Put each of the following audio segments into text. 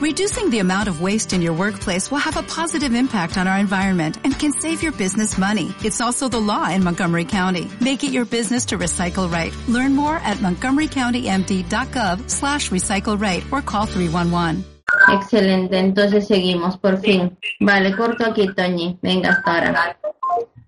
Reducing the amount of waste in your workplace will have a positive impact on our environment and can save your business money. It's also the law in Montgomery County. Make it your business to recycle right. Learn more at montgomerycountymd.gov slash recycle right or call 311. Excelente, entonces seguimos, por fin. Vale, corto aquí, Toñi. Venga, hasta ahora.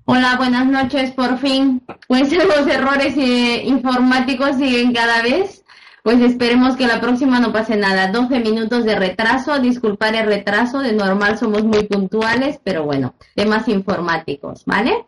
Hola, buenas noches, por fin. Pues los errores eh, informáticos siguen cada vez pues esperemos que la próxima no pase nada. 12 minutos de retraso, disculpar el retraso, de normal somos muy puntuales, pero bueno, temas informáticos, ¿vale?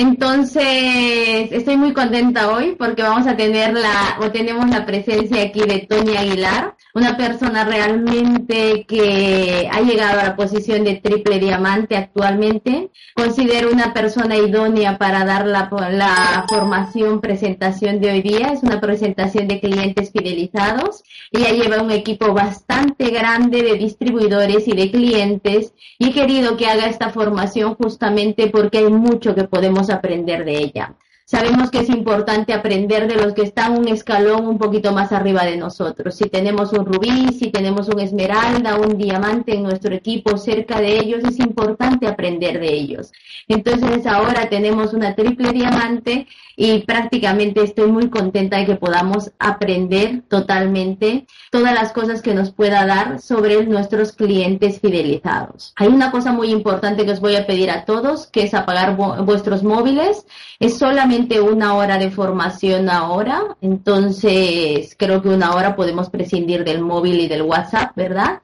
Entonces, estoy muy contenta hoy porque vamos a tener la, o tenemos la presencia aquí de Tony Aguilar, una persona realmente que ha llegado a la posición de triple diamante actualmente. Considero una persona idónea para dar la, la formación, presentación de hoy día. Es una presentación de clientes fidelizados. Ella lleva un equipo bastante grande de distribuidores y de clientes y he querido que haga esta formación justamente porque hay mucho que podemos aprender de ella. Sabemos que es importante aprender de los que están un escalón un poquito más arriba de nosotros. Si tenemos un rubí, si tenemos un esmeralda, un diamante en nuestro equipo cerca de ellos, es importante aprender de ellos. Entonces ahora tenemos una triple diamante y prácticamente estoy muy contenta de que podamos aprender totalmente todas las cosas que nos pueda dar sobre nuestros clientes fidelizados. Hay una cosa muy importante que os voy a pedir a todos, que es apagar vuestros móviles. Es solamente una hora de formación ahora, entonces creo que una hora podemos prescindir del móvil y del WhatsApp, ¿verdad?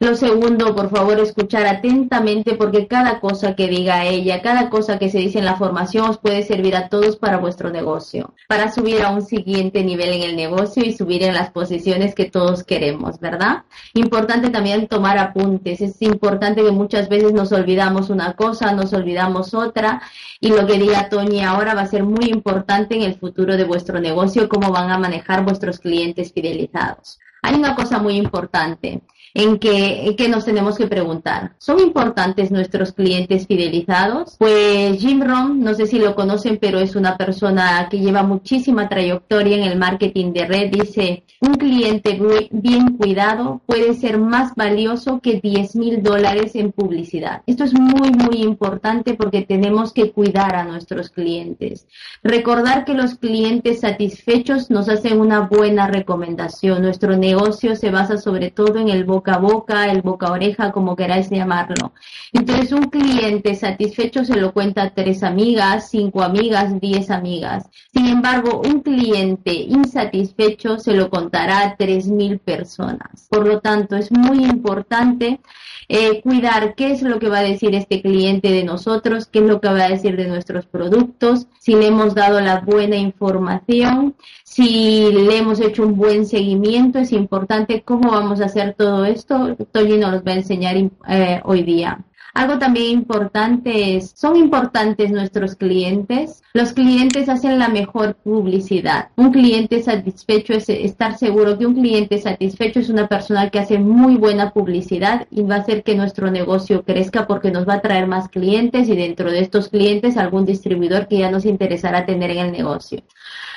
Lo segundo, por favor, escuchar atentamente porque cada cosa que diga ella, cada cosa que se dice en la formación os puede servir a todos para vuestro negocio, para subir a un siguiente nivel en el negocio y subir en las posiciones que todos queremos, ¿verdad? Importante también tomar apuntes. Es importante que muchas veces nos olvidamos una cosa, nos olvidamos otra y lo que diga Tony ahora va a ser muy importante en el futuro de vuestro negocio, cómo van a manejar vuestros clientes fidelizados. Hay una cosa muy importante en que, nos tenemos que preguntar, ¿son importantes nuestros clientes fidelizados? Pues Jim Rohn, no sé si lo conocen, pero es una persona que lleva muchísima trayectoria en el marketing de red, dice, un cliente bien cuidado puede ser más valioso que 10 mil dólares en publicidad. Esto es muy, muy importante porque tenemos que cuidar a nuestros clientes. Recordar que los clientes satisfechos nos hacen una buena recomendación. Nuestro negocio se basa sobre todo en el boca a boca, el boca a oreja, como queráis llamarlo. Entonces, un cliente satisfecho se lo cuenta a tres amigas, cinco amigas, diez amigas. Sin embargo, un cliente insatisfecho se lo contará a tres mil personas. Por lo tanto, es muy importante eh, cuidar qué es lo que va a decir este cliente de nosotros, qué es lo que va a decir de nuestros productos, si le hemos dado la buena información, si le hemos hecho un buen seguimiento, es importante cómo vamos a hacer todo esto. Toñi nos va a enseñar eh, hoy día. Algo también importante es, ¿son importantes nuestros clientes? Los clientes hacen la mejor publicidad. Un cliente satisfecho es estar seguro que un cliente satisfecho es una persona que hace muy buena publicidad y va a hacer que nuestro negocio crezca porque nos va a traer más clientes y dentro de estos clientes algún distribuidor que ya nos interesará tener en el negocio.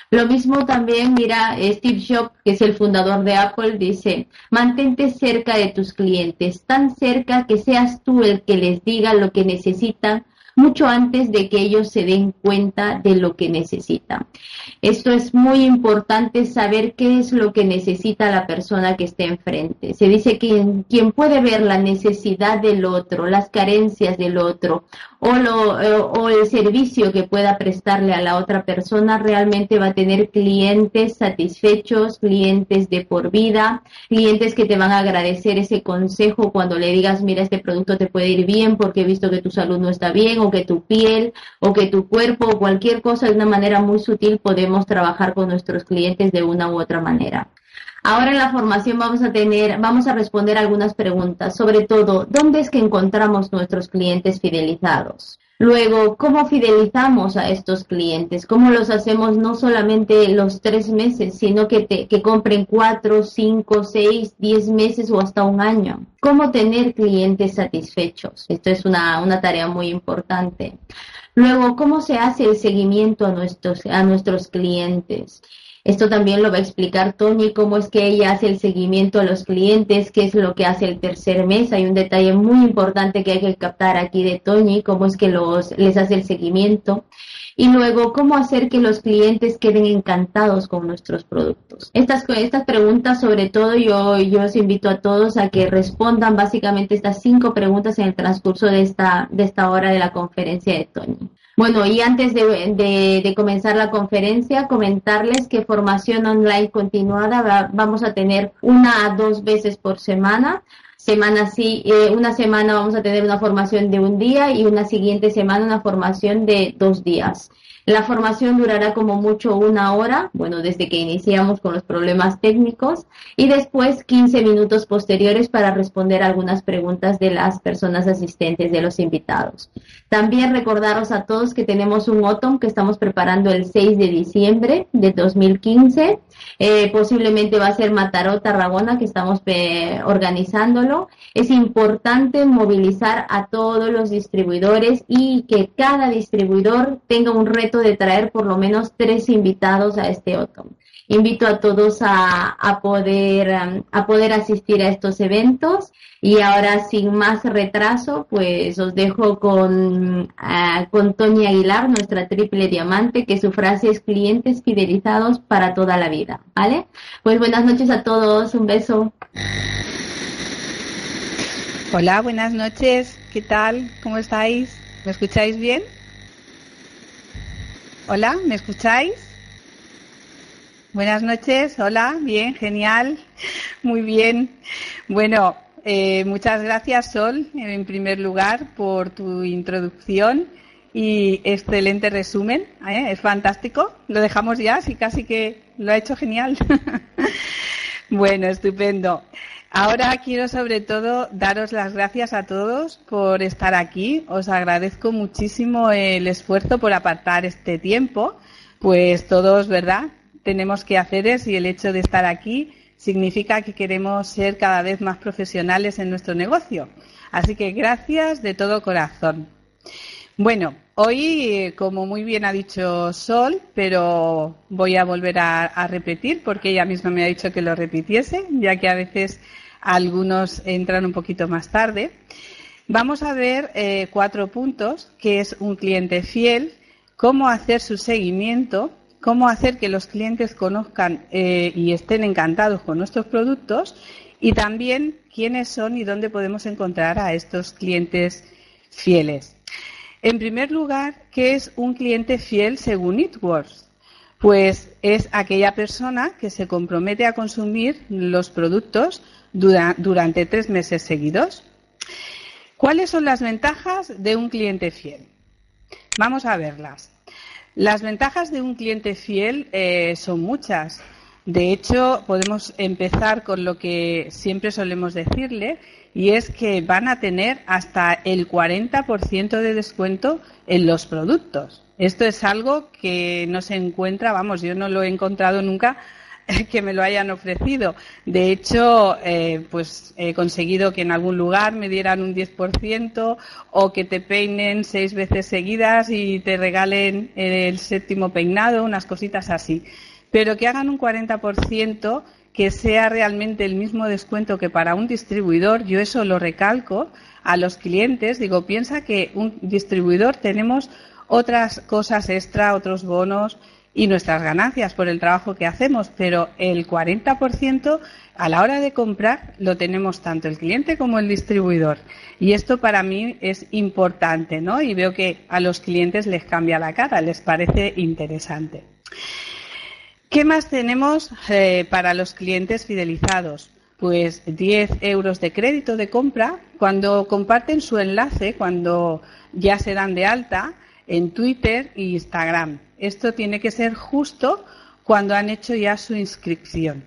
Lo mismo también, mira, Steve Jobs, que es el fundador de Apple, dice, mantente cerca de tus clientes, tan cerca que seas tú el que les diga lo que necesitan mucho antes de que ellos se den cuenta de lo que necesitan. Esto es muy importante saber qué es lo que necesita la persona que esté enfrente. Se dice que quien puede ver la necesidad del otro, las carencias del otro o, eh, o el servicio que pueda prestarle a la otra persona realmente va a tener clientes satisfechos, clientes de por vida, clientes que te van a agradecer ese consejo cuando le digas, mira, este producto te puede ir bien porque he visto que tu salud no está bien o que tu piel o que tu cuerpo o cualquier cosa de una manera muy sutil podemos trabajar con nuestros clientes de una u otra manera. Ahora en la formación vamos a tener, vamos a responder algunas preguntas, sobre todo, ¿dónde es que encontramos nuestros clientes fidelizados? Luego, ¿cómo fidelizamos a estos clientes? ¿Cómo los hacemos no solamente los tres meses, sino que, que compren cuatro, cinco, seis, diez meses o hasta un año? ¿Cómo tener clientes satisfechos? Esto es una, una tarea muy importante. Luego, ¿cómo se hace el seguimiento a nuestros, a nuestros clientes? Esto también lo va a explicar Tony, cómo es que ella hace el seguimiento a los clientes, qué es lo que hace el tercer mes. Hay un detalle muy importante que hay que captar aquí de Tony, cómo es que los, les hace el seguimiento. Y luego, cómo hacer que los clientes queden encantados con nuestros productos. Estas, estas preguntas, sobre todo, yo, yo os invito a todos a que respondan básicamente estas cinco preguntas en el transcurso de esta, de esta hora de la conferencia de Tony. Bueno, y antes de, comenzar la conferencia, comentarles que formación online continuada vamos a tener una a dos veces por semana. Semana sí, eh, una semana vamos a tener una formación de un día y una siguiente semana una formación de dos días. La formación durará como mucho una hora, bueno, desde que iniciamos con los problemas técnicos, y después 15 minutos posteriores para responder algunas preguntas de las personas asistentes, de los invitados. También recordaros a todos que tenemos un OTOM que estamos preparando el 6 de diciembre de 2015. Eh, posiblemente va a ser Mataró, Tarragona, que estamos eh, organizándolo. Es importante movilizar a todos los distribuidores y que cada distribuidor tenga un reto de traer por lo menos tres invitados a este OTOM. Invito a todos a, poder, um, a poder asistir a estos eventos y ahora sin más retraso, pues os dejo con, uh, con Tony Aguilar, nuestra triple diamante, que su frase es clientes fidelizados para toda la vida, ¿vale? Pues buenas noches a todos, un beso. Hola, buenas noches, ¿qué tal? ¿Cómo estáis? ¿Me escucháis bien? Hola, ¿me escucháis? Buenas noches, hola, bien, genial, muy bien. Bueno, eh, muchas gracias Sol, en primer lugar, por tu introducción y excelente resumen, ¿eh? es fantástico. Lo dejamos ya, sí, casi que lo ha hecho genial. bueno, estupendo. Ahora quiero sobre todo daros las gracias a todos por estar aquí. Os agradezco muchísimo el esfuerzo por apartar este tiempo, pues todos, ¿verdad? Tenemos que hacer eso y el hecho de estar aquí significa que queremos ser cada vez más profesionales en nuestro negocio. Así que gracias de todo corazón. Bueno, hoy, como muy bien ha dicho Sol, pero voy a volver a, repetir porque ella misma me ha dicho que lo repitiese, ya que a veces algunos entran un poquito más tarde. Vamos a ver eh, cuatro puntos, que es un cliente fiel, cómo hacer su seguimiento, cómo hacer que los clientes conozcan eh, y estén encantados con nuestros productos y también quiénes son y dónde podemos encontrar a estos clientes fieles. En primer lugar, ¿qué es un cliente fiel según Eatworks? Pues es aquella persona que se compromete a consumir los productos durante tres meses seguidos. ¿Cuáles son las ventajas de un cliente fiel? Vamos a verlas. Las ventajas de un cliente fiel eh, son muchas. De hecho, podemos empezar con lo que siempre solemos decirle, y es que van a tener hasta el 40% de descuento en los productos. Esto es algo que no se encuentra, vamos, yo no lo he encontrado nunca que me lo hayan ofrecido. De hecho, eh, pues he conseguido que en algún lugar me dieran un 10% o que te peinen seis veces seguidas y te regalen el séptimo peinado, unas cositas así. Pero que hagan un 40% que sea realmente el mismo descuento que para un distribuidor, yo eso lo recalco a los clientes, digo, piensa que un distribuidor tenemos otras cosas extra, otros bonos y nuestras ganancias por el trabajo que hacemos, pero el 40% a la hora de comprar lo tenemos tanto el cliente como el distribuidor. Y esto para mí es importante, ¿no? Y veo que a los clientes les cambia la cara, les parece interesante. ¿Qué más tenemos eh, para los clientes fidelizados? Pues 10 euros de crédito de compra cuando comparten su enlace, cuando ya se dan de alta en Twitter e Instagram. Esto tiene que ser justo cuando han hecho ya su inscripción.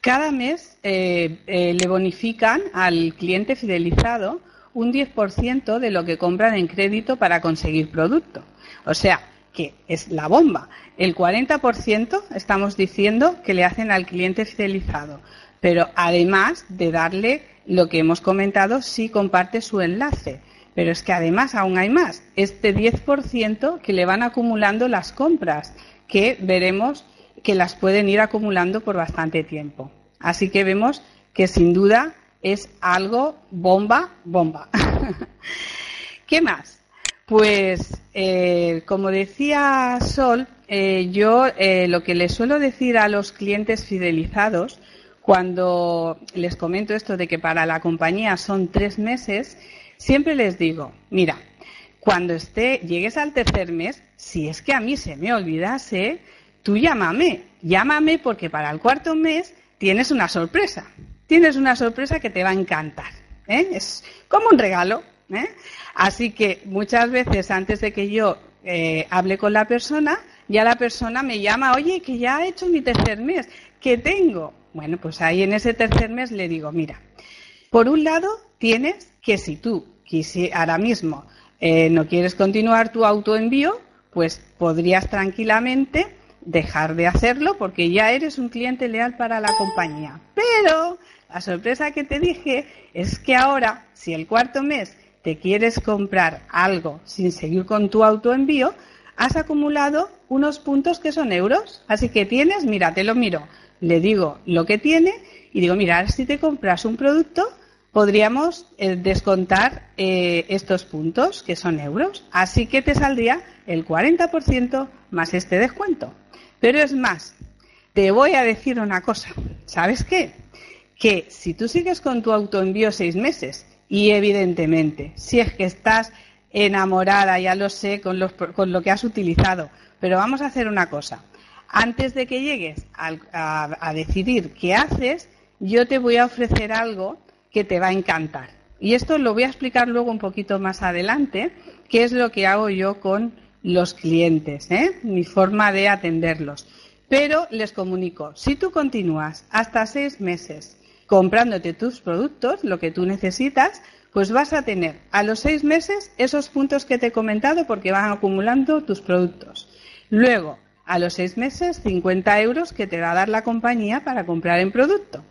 Cada mes eh, eh, le bonifican al cliente fidelizado un 10% de lo que compran en crédito para conseguir producto. O sea, que es la bomba. El 40% estamos diciendo que le hacen al cliente fidelizado, pero además de darle lo que hemos comentado si comparte su enlace, Pero es que además aún hay más, este 10% que le van acumulando las compras, que veremos que las pueden ir acumulando por bastante tiempo. Así que vemos que sin duda es algo bomba, bomba. ¿Qué más? Pues, eh, como decía Sol, eh, yo eh, lo que les suelo decir a los clientes fidelizados cuando les comento esto de que para la compañía son tres meses, siempre les digo, mira, cuando esté, llegues al tercer mes, si es que a mí se me olvidase, tú llámame, llámame porque para el cuarto mes tienes una sorpresa. Tienes una sorpresa que te va a encantar. ¿eh? Es como un regalo. ¿eh? Así que muchas veces antes de que yo eh, hable con la persona, ya la persona me llama, oye, que ya he hecho mi tercer mes, ¿qué tengo? Bueno, pues ahí en ese tercer mes le digo, mira, por un lado tienes que si tú ahora mismo eh, no quieres continuar tu autoenvío, pues podrías tranquilamente dejar de hacerlo porque ya eres un cliente leal para la compañía. Pero la sorpresa que te dije es que ahora, si el cuarto mes te quieres comprar algo sin seguir con tu autoenvío, has acumulado unos puntos que son euros. Así que tienes, mira, te lo miro, le digo lo que tiene y digo, mira, si te compras un producto, podríamos eh, descontar eh, estos puntos, que son euros. Así que te saldría el 40% más este descuento. Pero es más, te voy a decir una cosa. ¿Sabes qué? Que si tú sigues con tu autoenvío seis meses, y evidentemente, si es que estás enamorada, ya lo sé, con, con lo que has utilizado, pero vamos a hacer una cosa antes de que llegues a, decidir qué haces, yo te voy a ofrecer algo que te va a encantar. Y esto lo voy a explicar luego un poquito más adelante, qué es lo que hago yo con los clientes, ¿eh? mi forma de atenderlos. Pero les comunico, si tú continúas hasta seis meses comprándote tus productos, lo que tú necesitas, pues vas a tener a los seis meses esos puntos que te he comentado porque van acumulando tus productos. Luego, a los seis meses 50 euros que te va a dar la compañía para comprar en producto.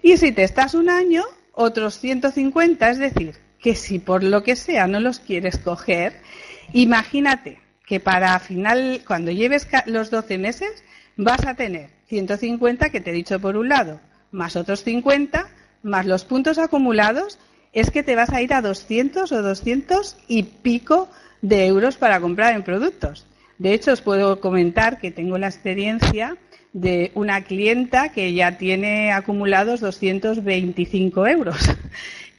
Y si te estás un año, otros 150, es decir, que si por lo que sea no los quieres coger, imagínate que para final, cuando lleves los 12 meses, vas a tener 150 que te he dicho por un lado, más otros 50, más los puntos acumulados, es que te vas a ir a 200 o 200 y pico de euros para comprar en productos. De hecho, os puedo comentar que tengo la experiencia de una clienta que ya tiene acumulados 225 euros.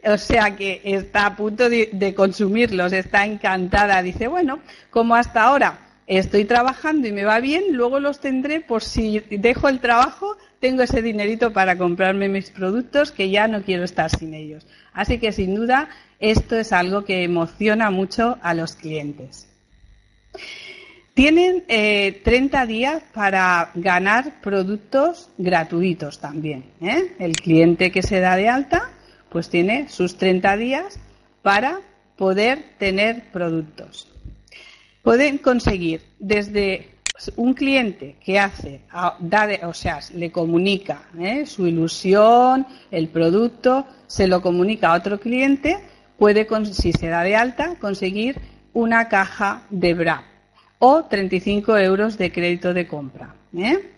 O sea que está a punto de, consumirlos, está encantada. Dice, bueno, como hasta ahora estoy trabajando y me va bien, luego los tendré por si dejo el trabajo, tengo ese dinerito para comprarme mis productos que ya no quiero estar sin ellos. Así que sin duda esto es algo que emociona mucho a los clientes. Tienen eh, 30 días para ganar productos gratuitos también. ¿eh? El cliente que se da de alta, pues tiene sus 30 días para poder tener productos. Pueden conseguir desde un cliente que hace, da o sea, le comunica ¿eh? su ilusión, el producto, se lo comunica a otro cliente, puede, si se da de alta, conseguir una caja de BRAP o 35 euros de crédito de compra. ¿eh?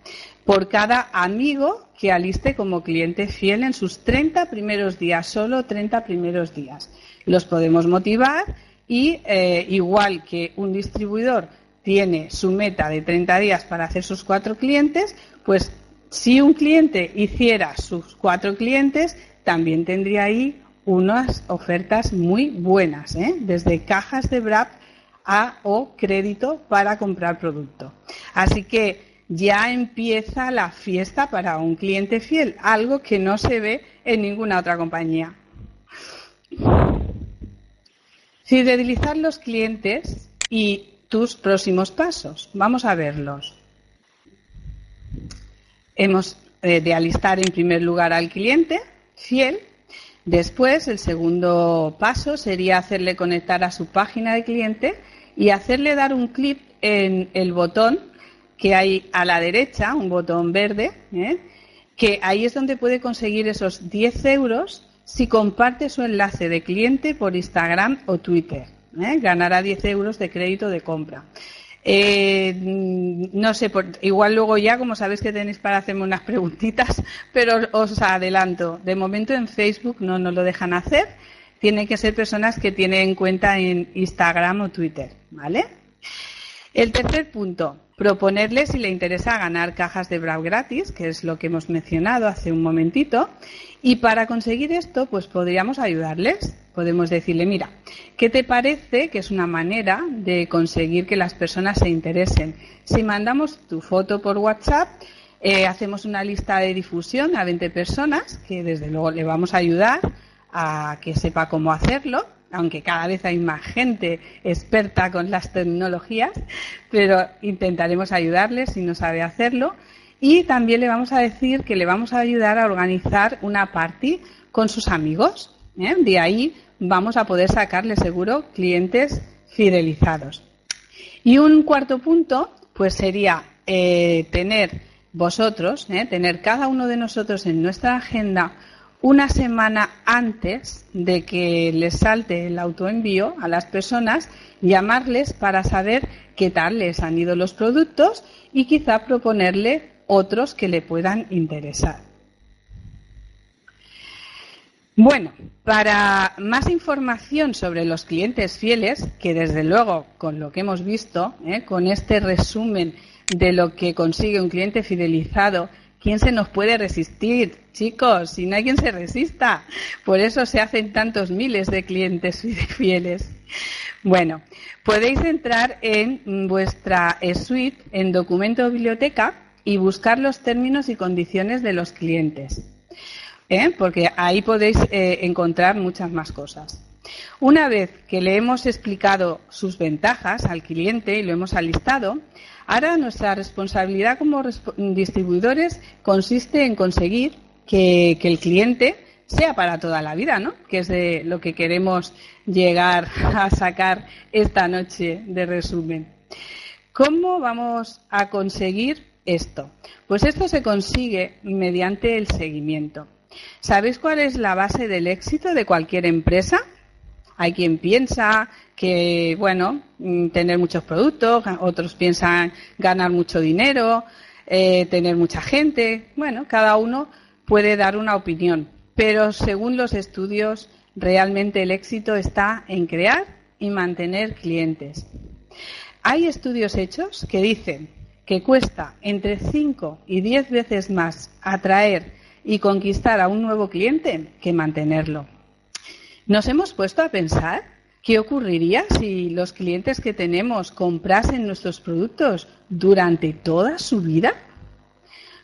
Por cada amigo que aliste como cliente fiel en sus 30 primeros días, solo 30 primeros días. Los podemos motivar y, eh, igual que un distribuidor tiene su meta de 30 días para hacer sus cuatro clientes, pues si un cliente hiciera sus cuatro clientes, también tendría ahí unas ofertas muy buenas, ¿eh? desde cajas de BRAP a o crédito para comprar producto. Así que ya empieza la fiesta para un cliente fiel, algo que no se ve en ninguna otra compañía. Fidelizar los clientes y tus próximos pasos. Vamos a verlos. Hemos eh, de alistar en primer lugar al cliente fiel. Después, el segundo paso sería hacerle conectar a su página de cliente y hacerle dar un clic en el botón que hay a la derecha, un botón verde, ¿eh? que ahí es donde puede conseguir esos 10 euros si comparte su enlace de cliente por Instagram o Twitter. ¿eh? Ganará 10 euros de crédito de compra. Eh, no sé, igual luego ya, como sabéis que tenéis para hacerme unas preguntitas, pero os adelanto. De momento en Facebook no nos lo dejan hacer. Tienen que ser personas que tienen cuenta en Instagram o Twitter, ¿vale? El tercer punto, proponerle si le interesa ganar cajas de Brau gratis, que es lo que hemos mencionado hace un momentito. Y para conseguir esto, pues podríamos ayudarles. Podemos decirle, mira, ¿qué te parece que es una manera de conseguir que las personas se interesen? Si mandamos tu foto por WhatsApp, eh, hacemos una lista de difusión a 20 personas, que desde luego le vamos a ayudar a que sepa cómo hacerlo aunque cada vez hay más gente experta con las tecnologías, pero intentaremos ayudarle si no sabe hacerlo. Y también le vamos a decir que le vamos a ayudar a organizar una party con sus amigos. ¿eh? De ahí vamos a poder sacarle seguro clientes fidelizados. Y un cuarto punto, pues sería eh, tener vosotros, ¿eh? tener cada uno de nosotros en nuestra agenda una semana antes de que les salte el autoenvío a las personas, llamarles para saber qué tal les han ido los productos y quizá proponerle otros que le puedan interesar. Bueno, para más información sobre los clientes fieles, que desde luego con lo que hemos visto, ¿eh? con este resumen de lo que consigue un cliente fidelizado ¿Quién se nos puede resistir? Chicos, si no hay quien se resista. Por eso se hacen tantos miles de clientes fieles. Bueno, podéis entrar en vuestra suite en documento biblioteca y buscar los términos y condiciones de los clientes. ¿eh? Porque ahí podéis eh, encontrar muchas más cosas. Una vez que le hemos explicado sus ventajas al cliente y lo hemos alistado, Ahora nuestra responsabilidad como distribuidores consiste en conseguir que, el cliente sea para toda la vida, ¿no? Que es de lo que queremos llegar a sacar esta noche de resumen. ¿Cómo vamos a conseguir esto? Pues esto se consigue mediante el seguimiento. ¿Sabéis cuál es la base del éxito de cualquier empresa? Hay quien piensa que, bueno, mm, tener muchos productos, otros piensan ganar mucho dinero, eh, tener mucha gente. Bueno, cada uno puede dar una opinión, pero según los estudios, realmente el éxito está en crear y mantener clientes. Hay estudios hechos que dicen que cuesta entre 5 y 10 veces más atraer y conquistar a un nuevo cliente que mantenerlo. ¿Nos hemos puesto a pensar qué ocurriría si los clientes que tenemos comprasen nuestros productos durante toda su vida?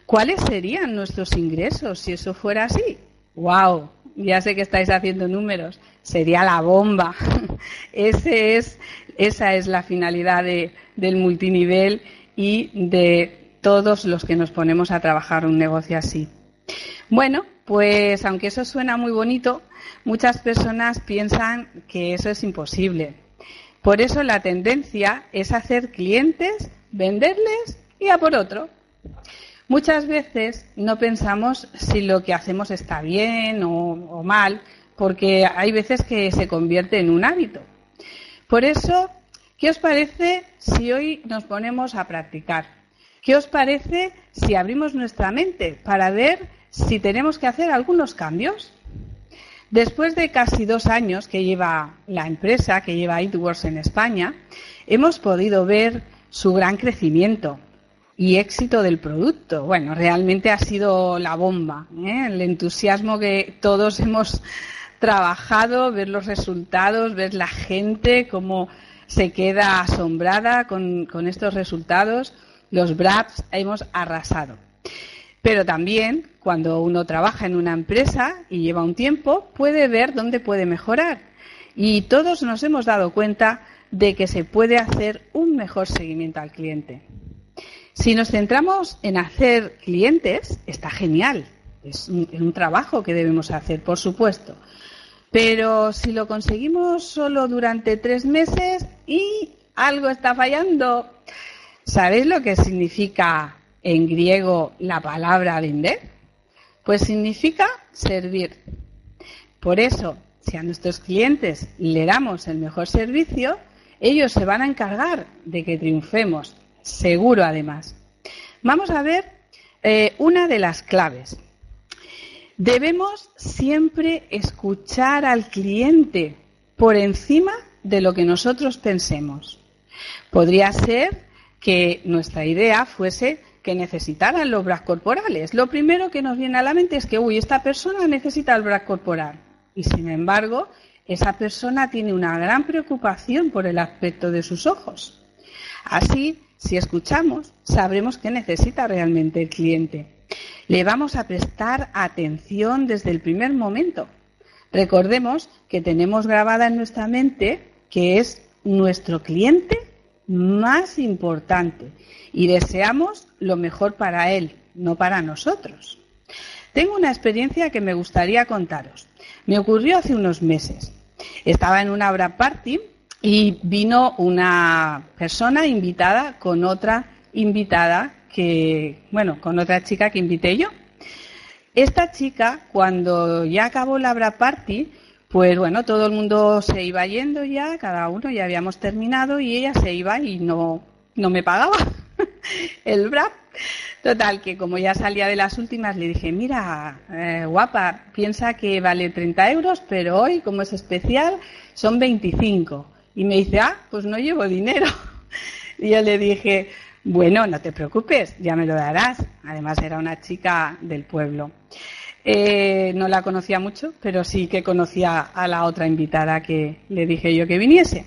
¿Cuáles serían nuestros ingresos si eso fuera así? ¡Wow! Ya sé que estáis haciendo números. Sería la bomba. Es, esa es la finalidad del multinivel y de todos los que nos ponemos a trabajar un negocio así. Bueno, pues aunque eso suena muy bonito, muchas personas piensan que eso es imposible. Por eso la tendencia es hacer clientes, venderles y a por otro. Muchas veces no pensamos si lo que hacemos está bien o, mal, porque hay veces que se convierte en un hábito. Por eso, ¿qué os parece si hoy nos ponemos a practicar? ¿Qué os parece si abrimos nuestra mente para ver si tenemos que hacer algunos cambios? Después de casi dos años que lleva la empresa, que lleva Itworks en España, hemos podido ver su gran crecimiento y éxito del producto. Bueno, realmente ha sido la bomba, ¿eh? el entusiasmo que todos hemos trabajado, ver los resultados, ver la gente cómo se queda asombrada con, con estos resultados. Los BRAPs hemos arrasado. Pero también, cuando uno trabaja en una empresa y lleva un tiempo, puede ver dónde puede mejorar. Y todos nos hemos dado cuenta de que se puede hacer un mejor seguimiento al cliente. Si nos centramos en hacer clientes, está genial. Es un, trabajo que debemos hacer, por supuesto. Pero si lo conseguimos solo durante tres meses y algo está fallando, ¿sabéis lo que significa en griego la palabra vender? Pues significa servir. Por eso, si a nuestros clientes le damos el mejor servicio, ellos se van a encargar de que triunfemos, seguro además. Vamos a ver eh, una de las claves. Debemos siempre escuchar al cliente por encima de lo que nosotros pensemos. Podría ser que nuestra idea fuese que necesitaran los bras corporales. Lo primero que nos viene a la mente es que, uy, esta persona necesita el bras corporal. Y sin embargo, esa persona tiene una gran preocupación por el aspecto de sus ojos. Así, si escuchamos, sabremos qué necesita realmente el cliente. Le vamos a prestar atención desde el primer momento. Recordemos que tenemos grabada en nuestra mente que es nuestro cliente más importante y deseamos lo mejor para él, no para nosotros. Tengo una experiencia que me gustaría contaros. Me ocurrió hace unos meses. Estaba en una obra party y vino una persona invitada con otra invitada que, bueno, con otra chica que invité yo. Esta chica, cuando ya acabó la obra party, pues bueno, todo el mundo se iba yendo ya, cada uno ya habíamos terminado y ella se iba y no, no me pagaba el BRAP. Total, que como ya salía de las últimas, le dije, mira, eh, guapa, piensa que vale 30 euros, pero hoy, como es especial, son 25. Y me dice, ah, pues no llevo dinero. Y yo le dije, bueno, no te preocupes, ya me lo darás. Además, era una chica del pueblo. Eh, no la conocía mucho, pero sí que conocía a la otra invitada que le dije yo que viniese.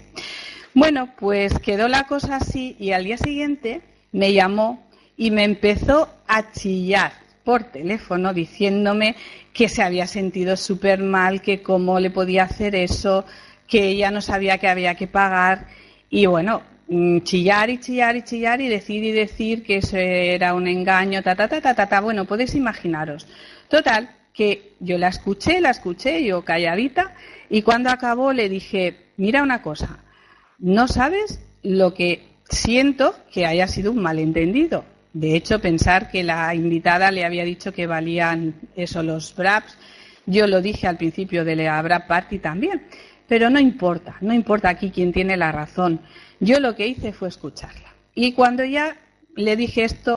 Bueno, pues quedó la cosa así y al día siguiente me llamó y me empezó a chillar por teléfono diciéndome que se había sentido súper mal, que cómo le podía hacer eso, que ella no sabía que había que pagar. Y bueno, chillar y chillar y chillar y decir y decir que eso era un engaño, ta, ta, ta, ta, ta, ta. Bueno, podéis imaginaros. Total, que yo la escuché, la escuché, yo calladita, y cuando acabó le dije, mira una cosa, no sabes lo que siento que haya sido un malentendido. De hecho, pensar que la invitada le había dicho que valían eso los BRAPs, yo lo dije al principio de la BRAP Party también, pero no importa, no importa aquí quién tiene la razón. Yo lo que hice fue escucharla. Y cuando ya le dije esto,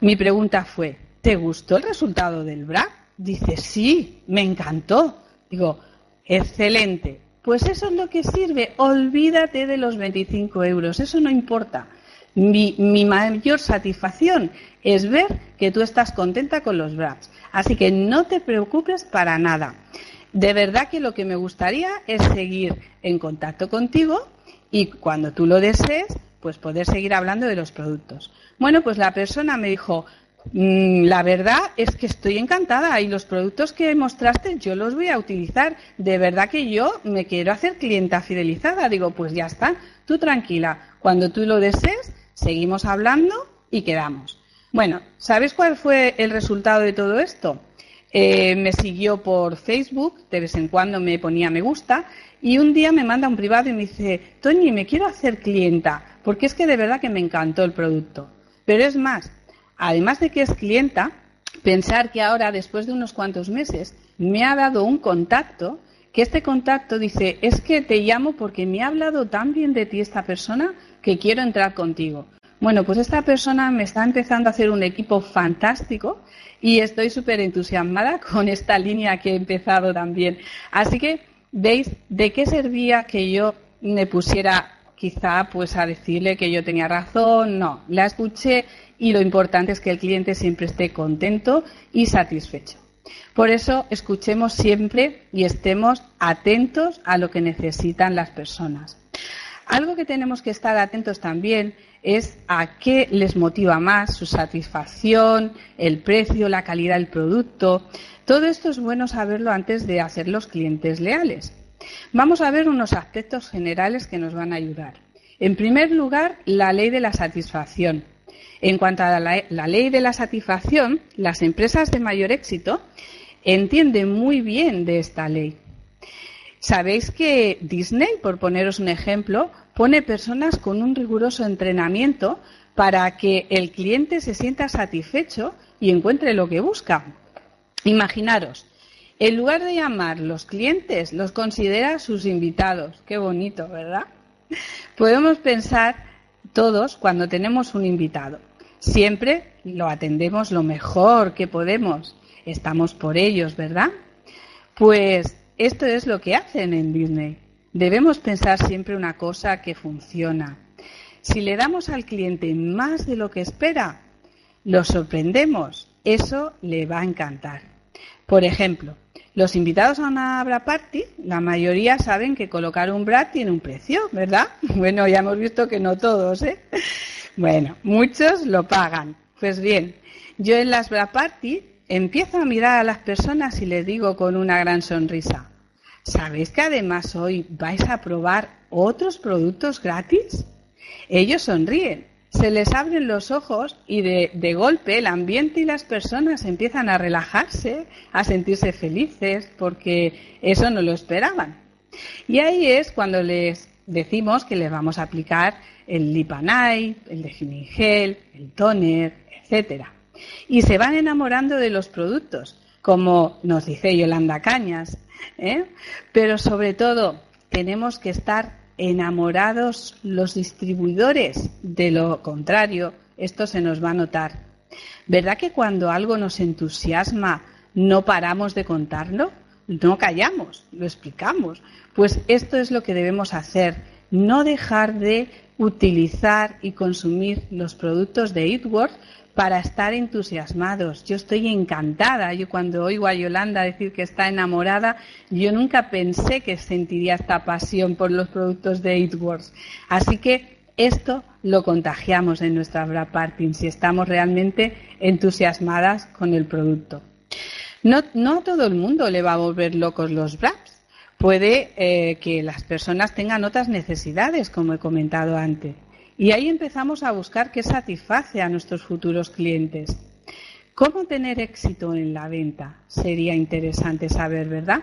mi pregunta fue, ¿te gustó el resultado del BRAP? Dice, sí, me encantó. Digo, excelente. Pues eso es lo que sirve. Olvídate de los 25 euros. Eso no importa. Mi, mayor satisfacción es ver que tú estás contenta con los BRAPs. Así que no te preocupes para nada. De verdad que lo que me gustaría es seguir en contacto contigo y cuando tú lo desees, pues poder seguir hablando de los productos. Bueno, pues la persona me dijo, Mm, la verdad es que estoy encantada y los productos que mostraste yo los voy a utilizar. De verdad que yo me quiero hacer clienta fidelizada. Digo, pues ya está, tú tranquila. Cuando tú lo desees, seguimos hablando y quedamos. Bueno, ¿sabes cuál fue el resultado de todo esto? Eh, me siguió por Facebook, de vez en cuando me ponía me gusta, y un día me manda un privado y me dice, Toñi, me quiero hacer clienta, porque es que de verdad que me encantó el producto. Pero es más, además de que es clienta, pensar que ahora, después de unos cuantos meses, me ha dado un contacto, que este contacto dice, es que te llamo porque me ha hablado tan bien de ti esta persona que quiero entrar contigo. Bueno, pues esta persona me está empezando a hacer un equipo fantástico y estoy súper entusiasmada con esta línea que he empezado también. Así que, ¿veis de qué servía que yo me pusiera quizá pues a decirle que yo tenía razón? No, la escuché y lo importante es que el cliente siempre esté contento y satisfecho. Por eso escuchemos siempre y estemos atentos a lo que necesitan las personas. Algo que tenemos que estar atentos también es a qué les motiva más, su satisfacción, el precio, la calidad del producto. Todo esto es bueno saberlo antes de hacer los clientes leales. Vamos a ver unos aspectos generales que nos van a ayudar. En primer lugar, la ley de la satisfacción. En cuanto a la, ley de la satisfacción, las empresas de mayor éxito entienden muy bien de esta ley. Sabéis que Disney, por poneros un ejemplo, pone personas con un riguroso entrenamiento para que el cliente se sienta satisfecho y encuentre lo que busca. Imaginaros, En lugar de llamar los clientes, los considera sus invitados. Qué bonito, ¿verdad? Podemos pensar todos cuando tenemos un invitado. Siempre lo atendemos lo mejor que podemos. Estamos por ellos, ¿verdad? Pues esto es lo que hacen en Disney. Debemos pensar siempre una cosa que funciona. Si le damos al cliente más de lo que espera, lo sorprendemos. Eso le va a encantar. Por ejemplo, los invitados a una Bra Party, la mayoría saben que colocar un Bra tiene un precio, ¿verdad? Bueno, ya hemos visto que no todos, ¿eh? Bueno, muchos lo pagan. Pues bien, yo en las Bra Party empiezo a mirar a las personas y les digo con una gran sonrisa, ¿sabéis que además hoy vais a probar otros productos gratis? Ellos sonríen se les abren los ojos y de, golpe el ambiente y las personas empiezan a relajarse, a sentirse felices, porque eso no lo esperaban. Y ahí es cuando les decimos que les vamos a aplicar el Lipanay, el Defining Gel, el toner, etcétera. Y se van enamorando de los productos, como nos dice Yolanda Cañas. ¿Eh? Pero sobre todo tenemos que estar enamorados los distribuidores. De lo contrario, esto se nos va a notar. ¿Verdad que cuando algo nos entusiasma no paramos de contarlo? No callamos, lo explicamos. Pues esto es lo que debemos hacer, no dejar de utilizar y consumir los productos de Eatworth para estar entusiasmados. Yo estoy encantada. Yo cuando oigo a Yolanda decir que está enamorada, yo nunca pensé que sentiría esta pasión por los productos de Eatworks. Así que esto lo contagiamos en nuestra bra parting si estamos realmente entusiasmadas con el producto. No, no a todo el mundo le va a volver locos los wraps. Puede eh, que las personas tengan otras necesidades, como he comentado antes. Y ahí empezamos a buscar qué satisface a nuestros futuros clientes. ¿Cómo tener éxito en la venta? Sería interesante saber, ¿verdad?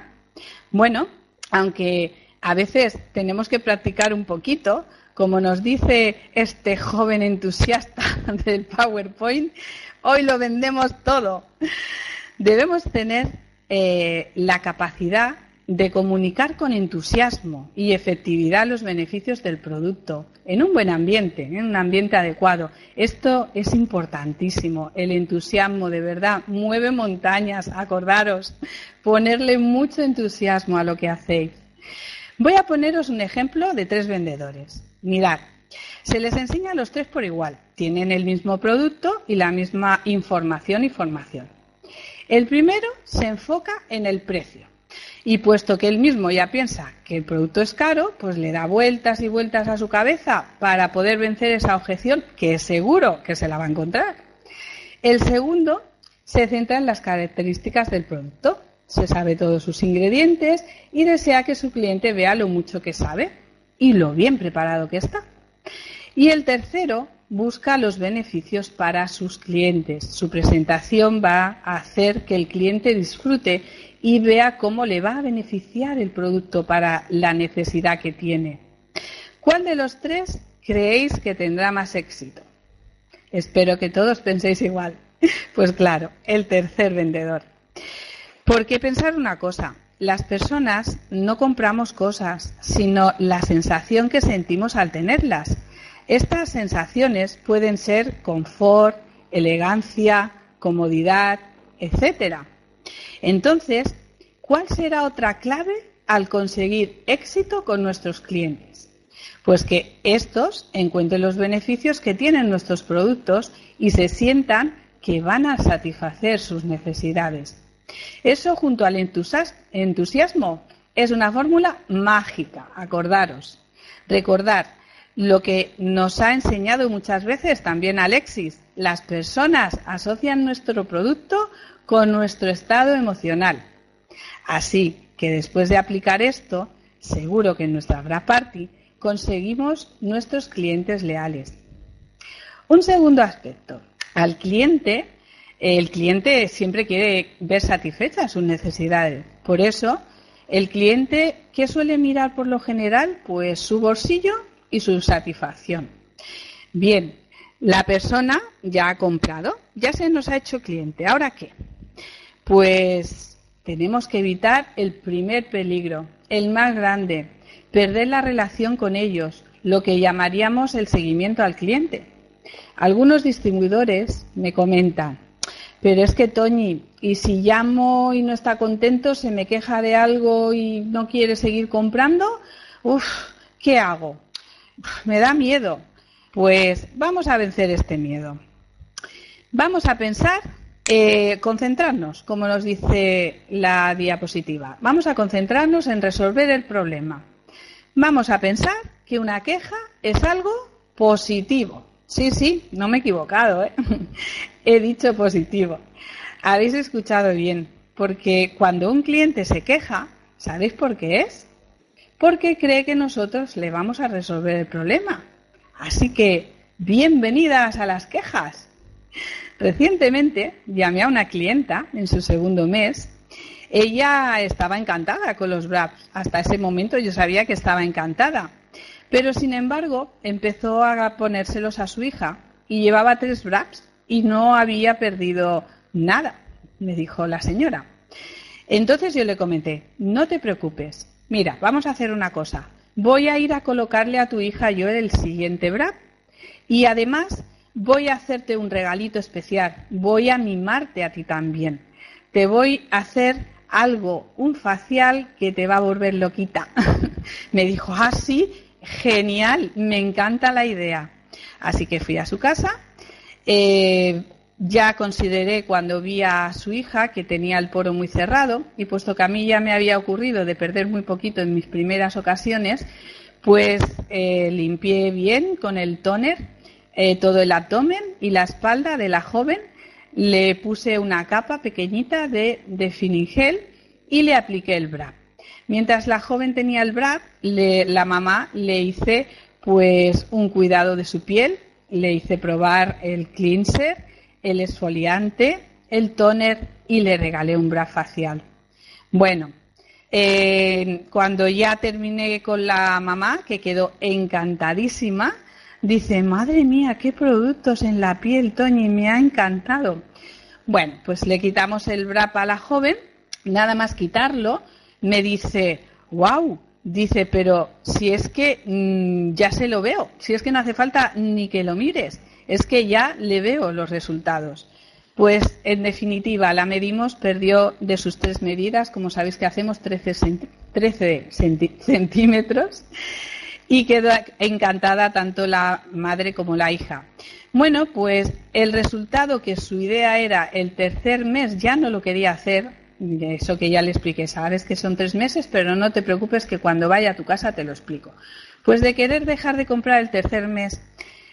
Bueno, aunque a veces tenemos que practicar un poquito, como nos dice este joven entusiasta del PowerPoint, hoy lo vendemos todo. Debemos tener eh, la capacidad de comunicar con entusiasmo y efectividad los beneficios del producto en un buen ambiente, en un ambiente adecuado. Esto es importantísimo. El entusiasmo, de verdad, mueve montañas. Acordaros, ponerle mucho entusiasmo a lo que hacéis. Voy a poneros un ejemplo de tres vendedores. Mirad, se les enseña a los tres por igual. Tienen el mismo producto y la misma información y formación. El primero se enfoca en el precio y puesto que él mismo ya piensa que el producto es caro, pues le da vueltas y vueltas a su cabeza para poder vencer esa objeción que es seguro que se la va a encontrar. El segundo se centra en las características del producto. Se sabe todos sus ingredientes y desea que su cliente vea lo mucho que sabe y lo bien preparado que está. Y el tercero busca los beneficios para sus clientes. Su presentación va a hacer que el cliente disfrute y vea cómo le va a beneficiar el producto para la necesidad que tiene. ¿Cuál de los tres creéis que tendrá más éxito? Espero que todos penséis igual. Pues claro, el tercer vendedor. Porque pensar una cosa, las personas no compramos cosas, sino la sensación que sentimos al tenerlas. Estas sensaciones pueden ser confort, elegancia, comodidad, etcétera. Entonces, ¿cuál será otra clave al conseguir éxito con nuestros clientes? Pues que estos encuentren los beneficios que tienen nuestros productos y se sientan que van a satisfacer sus necesidades. Eso junto al entusiasmo es una fórmula mágica, acordaros. Recordar lo que nos ha enseñado muchas veces también Alexis, las personas asocian nuestro producto con nuestro estado emocional. Así que después de aplicar esto, seguro que en nuestra Bra Party conseguimos nuestros clientes leales. Un segundo aspecto. Al cliente, el cliente siempre quiere ver satisfechas sus necesidades. Por eso, el cliente, ¿qué suele mirar por lo general? Pues su bolsillo y su satisfacción. Bien, la persona ya ha comprado, ya se nos ha hecho cliente. ¿Ahora qué? Pues tenemos que evitar el primer peligro, el más grande, perder la relación con ellos, lo que llamaríamos el seguimiento al cliente. Algunos distribuidores me comentan, pero es que Toñi, y si llamo y no está contento, se me queja de algo y no quiere seguir comprando, uff, ¿qué hago? me da miedo. Pues vamos a vencer este miedo. Vamos a pensar, eh, concentrarnos, como nos dice la diapositiva. Vamos a concentrarnos en resolver el problema. Vamos a pensar que una queja es algo positivo. Sí, sí, no me he equivocado, ¿eh? he dicho positivo. Habéis escuchado bien, porque cuando un cliente se queja, ¿sabéis por qué es? Porque cree que nosotros le vamos a resolver el problema. Así que, bienvenidas a las quejas. Recientemente llamé a una clienta en su segundo mes. Ella estaba encantada con los wraps. Hasta ese momento yo sabía que estaba encantada. Pero sin embargo, empezó a ponérselos a su hija y llevaba tres wraps y no había perdido nada, me dijo la señora. Entonces yo le comenté, no te preocupes, mira, vamos a hacer una cosa. Voy a ir a colocarle a tu hija yo el siguiente wrap y además voy a hacerte un regalito especial, voy a mimarte a ti también. Te voy a hacer algo, un facial que te va a volver loquita. me dijo, ah, sí, genial, me encanta la idea. Así que fui a su casa. Eh, ya consideré cuando vi a su hija que tenía el poro muy cerrado y puesto que a mí ya me había ocurrido de perder muy poquito en mis primeras ocasiones, pues eh, limpié bien con el tóner eh, todo el abdomen y la espalda de la joven, le puse una capa pequeñita de, de gel y le apliqué el bra. Mientras la joven tenía el bra, la mamá le hice pues un cuidado de su piel, le hice probar el cleanser, el esfoliante, el toner y le regalé un bra facial. Bueno, eh, cuando ya terminé con la mamá, que quedó encantadísima, dice, madre mía, qué productos en la piel, Toñi, me ha encantado. Bueno, pues le quitamos el bra a la joven, nada más quitarlo, me dice, wow, dice, pero si es que mm, ya se lo veo, si es que no hace falta ni que lo mires, es que ya le veo los resultados. Pues en definitiva, la medimos, perdió de sus tres medidas, como sabéis que hacemos 13, 13 centímetros, y quedó encantada tanto la madre como la hija. Bueno, pues el resultado que su idea era el tercer mes ya no lo quería hacer, eso que ya le expliqué, sabes que son tres meses, pero no te preocupes que cuando vaya a tu casa te lo explico. Pues de querer dejar de comprar el tercer mes,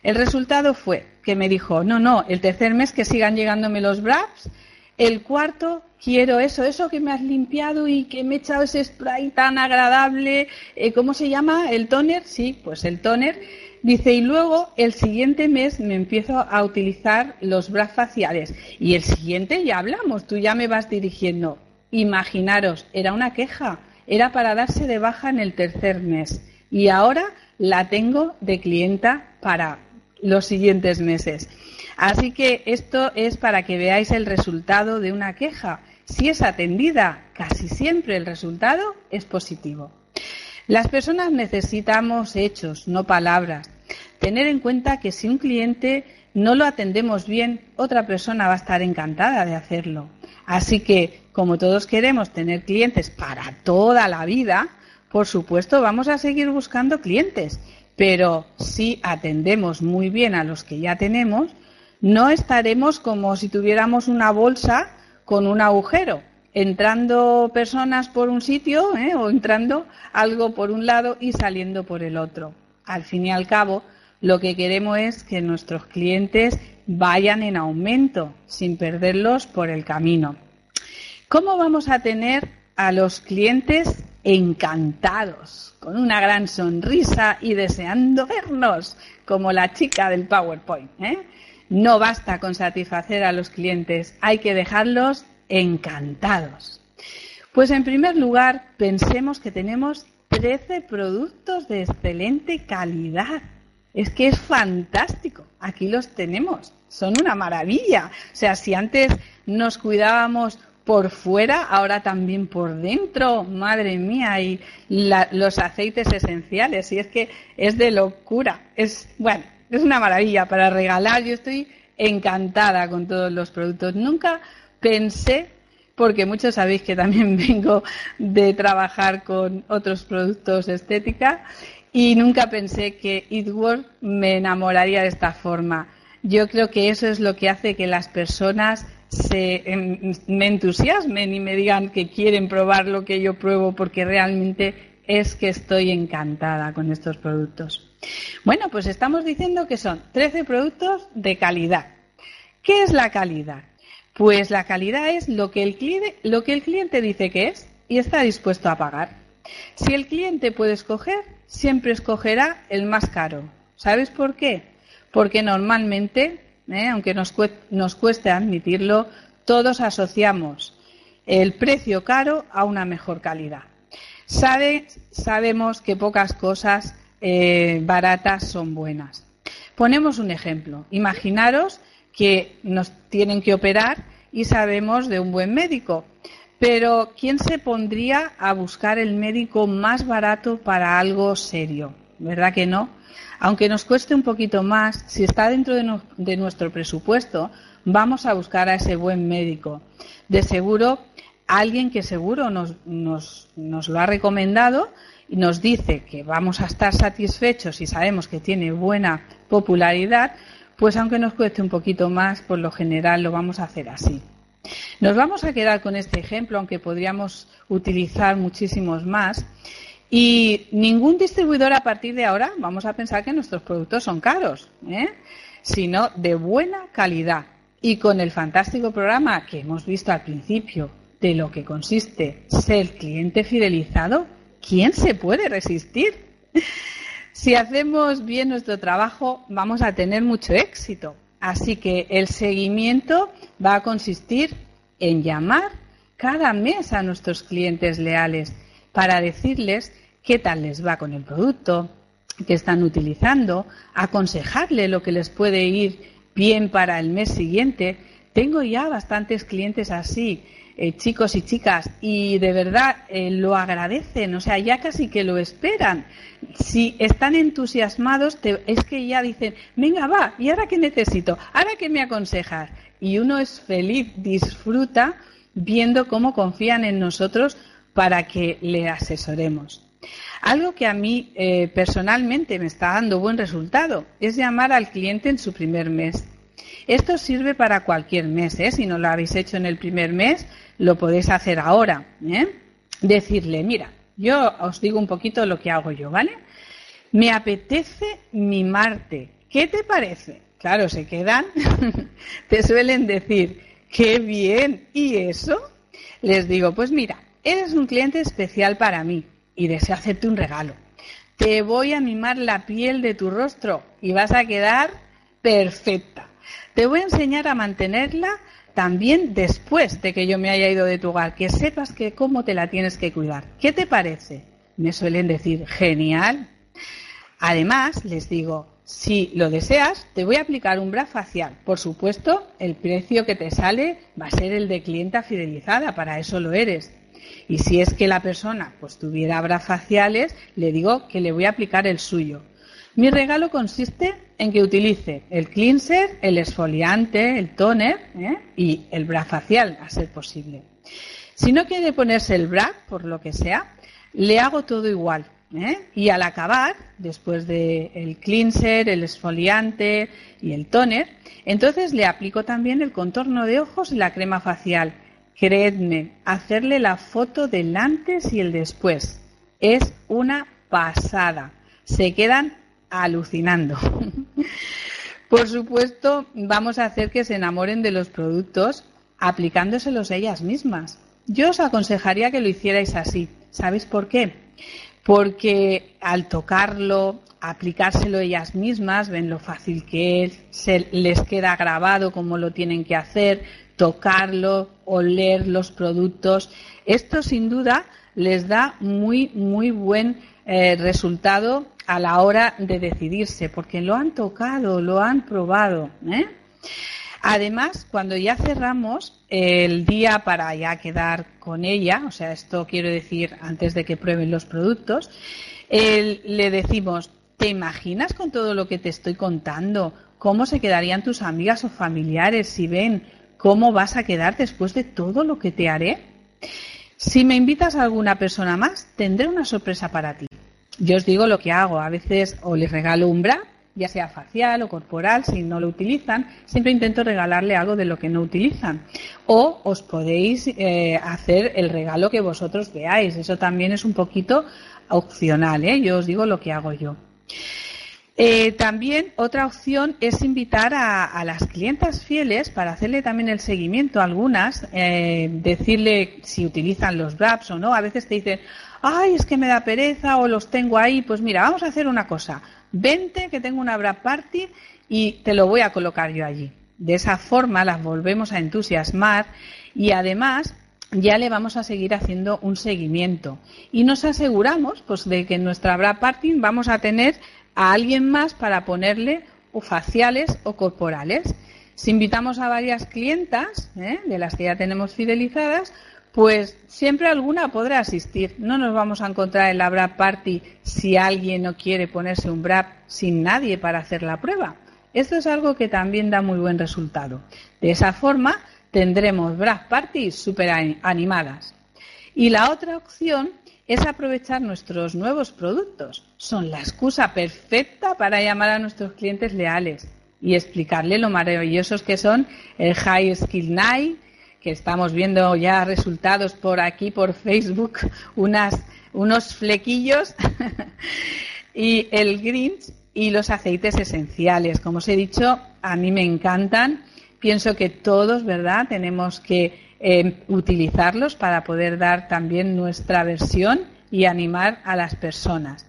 el resultado fue que me dijo, no, no, el tercer mes que sigan llegándome los braps, el cuarto quiero eso, eso que me has limpiado y que me he echado ese spray tan agradable, eh, ¿cómo se llama? ¿El toner? Sí, pues el toner. Dice, y luego el siguiente mes me empiezo a utilizar los bras faciales. Y el siguiente ya hablamos, tú ya me vas dirigiendo. Imaginaros, era una queja, era para darse de baja en el tercer mes. Y ahora la tengo de clienta para los siguientes meses. Así que esto es para que veáis el resultado de una queja. Si es atendida, casi siempre el resultado es positivo. Las personas necesitamos hechos, no palabras. Tener en cuenta que si un cliente no lo atendemos bien, otra persona va a estar encantada de hacerlo. Así que, como todos queremos tener clientes para toda la vida, por supuesto vamos a seguir buscando clientes. Pero si atendemos muy bien a los que ya tenemos, no estaremos como si tuviéramos una bolsa con un agujero, entrando personas por un sitio ¿eh? o entrando algo por un lado y saliendo por el otro. Al fin y al cabo, lo que queremos es que nuestros clientes vayan en aumento sin perderlos por el camino. ¿Cómo vamos a tener a los clientes encantados, con una gran sonrisa y deseando vernos, como la chica del PowerPoint. ¿eh? No basta con satisfacer a los clientes, hay que dejarlos encantados. Pues en primer lugar, pensemos que tenemos 13 productos de excelente calidad. Es que es fantástico. Aquí los tenemos. Son una maravilla. O sea, si antes nos cuidábamos por fuera, ahora también por dentro, madre mía, y los aceites esenciales, y es que es de locura, es, bueno, es una maravilla para regalar, yo estoy encantada con todos los productos, nunca pensé, porque muchos sabéis que también vengo de trabajar con otros productos de estética, y nunca pensé que Eatwork me enamoraría de esta forma. Yo creo que eso es lo que hace que las personas se, em, me entusiasmen y me digan que quieren probar lo que yo pruebo porque realmente es que estoy encantada con estos productos. Bueno, pues estamos diciendo que son 13 productos de calidad. ¿Qué es la calidad? Pues la calidad es lo que el cliente, dice que es y está dispuesto a pagar. Si el cliente puede escoger, siempre escogerá el más caro. ¿Sabes por qué? Porque normalmente ¿eh? aunque nos, cueste admitirlo, todos asociamos el precio caro a una mejor calidad. sabemos que pocas cosas eh, baratas son buenas. Ponemos un ejemplo. Imaginaros que nos tienen que operar y sabemos de un buen médico. Pero ¿quién se pondría a buscar el médico más barato para algo serio? ¿Verdad que no? Aunque nos cueste un poquito más, si está dentro de, nuestro presupuesto, vamos a buscar a ese buen médico. De seguro, alguien que seguro nos, lo ha recomendado y nos dice que vamos a estar satisfechos y sabemos que tiene buena popularidad, pues aunque nos cueste un poquito más, por lo general lo vamos a hacer así. Nos vamos a quedar con este ejemplo, aunque podríamos utilizar muchísimos más, y ningún distribuidor a partir de ahora vamos a pensar que nuestros productos son caros, ¿eh? sino de buena calidad. Y con el fantástico programa que hemos visto al principio de lo que consiste ser cliente fidelizado, ¿quién se puede resistir? Si hacemos bien nuestro trabajo, vamos a tener mucho éxito. Así que el seguimiento va a consistir en llamar cada mes a nuestros clientes leales para decirles qué tal les va con el producto que están utilizando, aconsejarle lo que les puede ir bien para el mes siguiente. Tengo ya bastantes clientes así, eh, chicos y chicas, y de verdad eh, lo agradecen, o sea, ya casi que lo esperan. Si están entusiasmados, es que ya dicen, venga, va, ¿y ahora qué necesito? ¿Ahora qué me aconsejas? Y uno es feliz, disfruta viendo cómo confían en nosotros para que le asesoremos. Algo que a mí eh, personalmente me está dando buen resultado es llamar al cliente en su primer mes. Esto sirve para cualquier mes, ¿eh? si no lo habéis hecho en el primer mes, lo podéis hacer ahora. ¿eh? Decirle, mira, yo os digo un poquito lo que hago yo, ¿vale? Me apetece mimarte. ¿Qué te parece? Claro, se quedan, te suelen decir, qué bien, ¿y eso? Les digo, pues mira, eres un cliente especial para mí y deseo hacerte un regalo. Te voy a mimar la piel de tu rostro y vas a quedar perfecta. Te voy a enseñar a mantenerla también después de que yo me haya ido de tu hogar, que sepas que cómo te la tienes que cuidar. ¿Qué te parece? Me suelen decir, genial. Además, les digo, si lo deseas, te voy a aplicar un bra facial. Por supuesto, el precio que te sale va a ser el de clienta fidelizada, para eso lo eres. Y si es que la persona pues tuviera bras faciales, le digo que le voy a aplicar el suyo. Mi regalo consiste en que utilice el cleanser, el esfoliante, el toner ¿eh? y el bra facial, a ser posible. Si no quiere ponerse el bra, por lo que sea, le hago todo igual. ¿eh? Y al acabar, después del el cleanser, el esfoliante y el toner, entonces le aplico también el contorno de ojos y la crema facial Creedme, hacerle la foto del antes y el después es una pasada. Se quedan alucinando. Por supuesto, vamos a hacer que se enamoren de los productos aplicándoselos ellas mismas. Yo os aconsejaría que lo hicierais así. ¿Sabéis por qué? Porque al tocarlo, aplicárselo ellas mismas, ven lo fácil que es, se les queda grabado cómo lo tienen que hacer, tocarlo, oler los productos. Esto sin duda les da muy, muy buen eh, resultado a la hora de decidirse, porque lo han tocado, lo han probado. ¿eh? Además, cuando ya cerramos el día para ya quedar con ella, o sea, esto quiero decir antes de que prueben los productos, le decimos, ¿te imaginas con todo lo que te estoy contando cómo se quedarían tus amigas o familiares si ven cómo vas a quedar después de todo lo que te haré? Si me invitas a alguna persona más, tendré una sorpresa para ti. Yo os digo lo que hago. A veces o les regalo un bra ya sea facial o corporal, si no lo utilizan, siempre intento regalarle algo de lo que no utilizan. O os podéis eh, hacer el regalo que vosotros veáis. Eso también es un poquito opcional, ¿eh? Yo os digo lo que hago yo. Eh, también otra opción es invitar a, las clientas fieles para hacerle también el seguimiento a algunas, decirle si utilizan los wraps o no. A veces te dicen, ay, es que me da pereza o los tengo ahí. Pues mira, vamos a hacer una cosa vente que tengo una wrap party y te lo voy a colocar yo allí. De esa forma las volvemos a entusiasmar y además ya le vamos a seguir haciendo un seguimiento. Y nos aseguramos pues, de que en nuestra wrap party vamos a tener a alguien más para ponerle o faciales o corporales. Si invitamos a varias clientas, ¿eh? de las que ya tenemos fidelizadas, pues siempre alguna podrá asistir. No nos vamos a encontrar en la BRAP Party si alguien no quiere ponerse un BRAP sin nadie para hacer la prueba. Esto es algo que también da muy buen resultado. De esa forma tendremos BRAP Parties súper animadas. Y la otra opción es aprovechar nuestros nuevos productos. Son la excusa perfecta para llamar a nuestros clientes leales y explicarle lo maravillosos que son el High Skill Night, que estamos viendo ya resultados por aquí, por Facebook, unas, unos flequillos, y el greens y los aceites esenciales. Como os he dicho, a mí me encantan. Pienso que todos, ¿verdad?, tenemos que eh, utilizarlos para poder dar también nuestra versión y animar a las personas.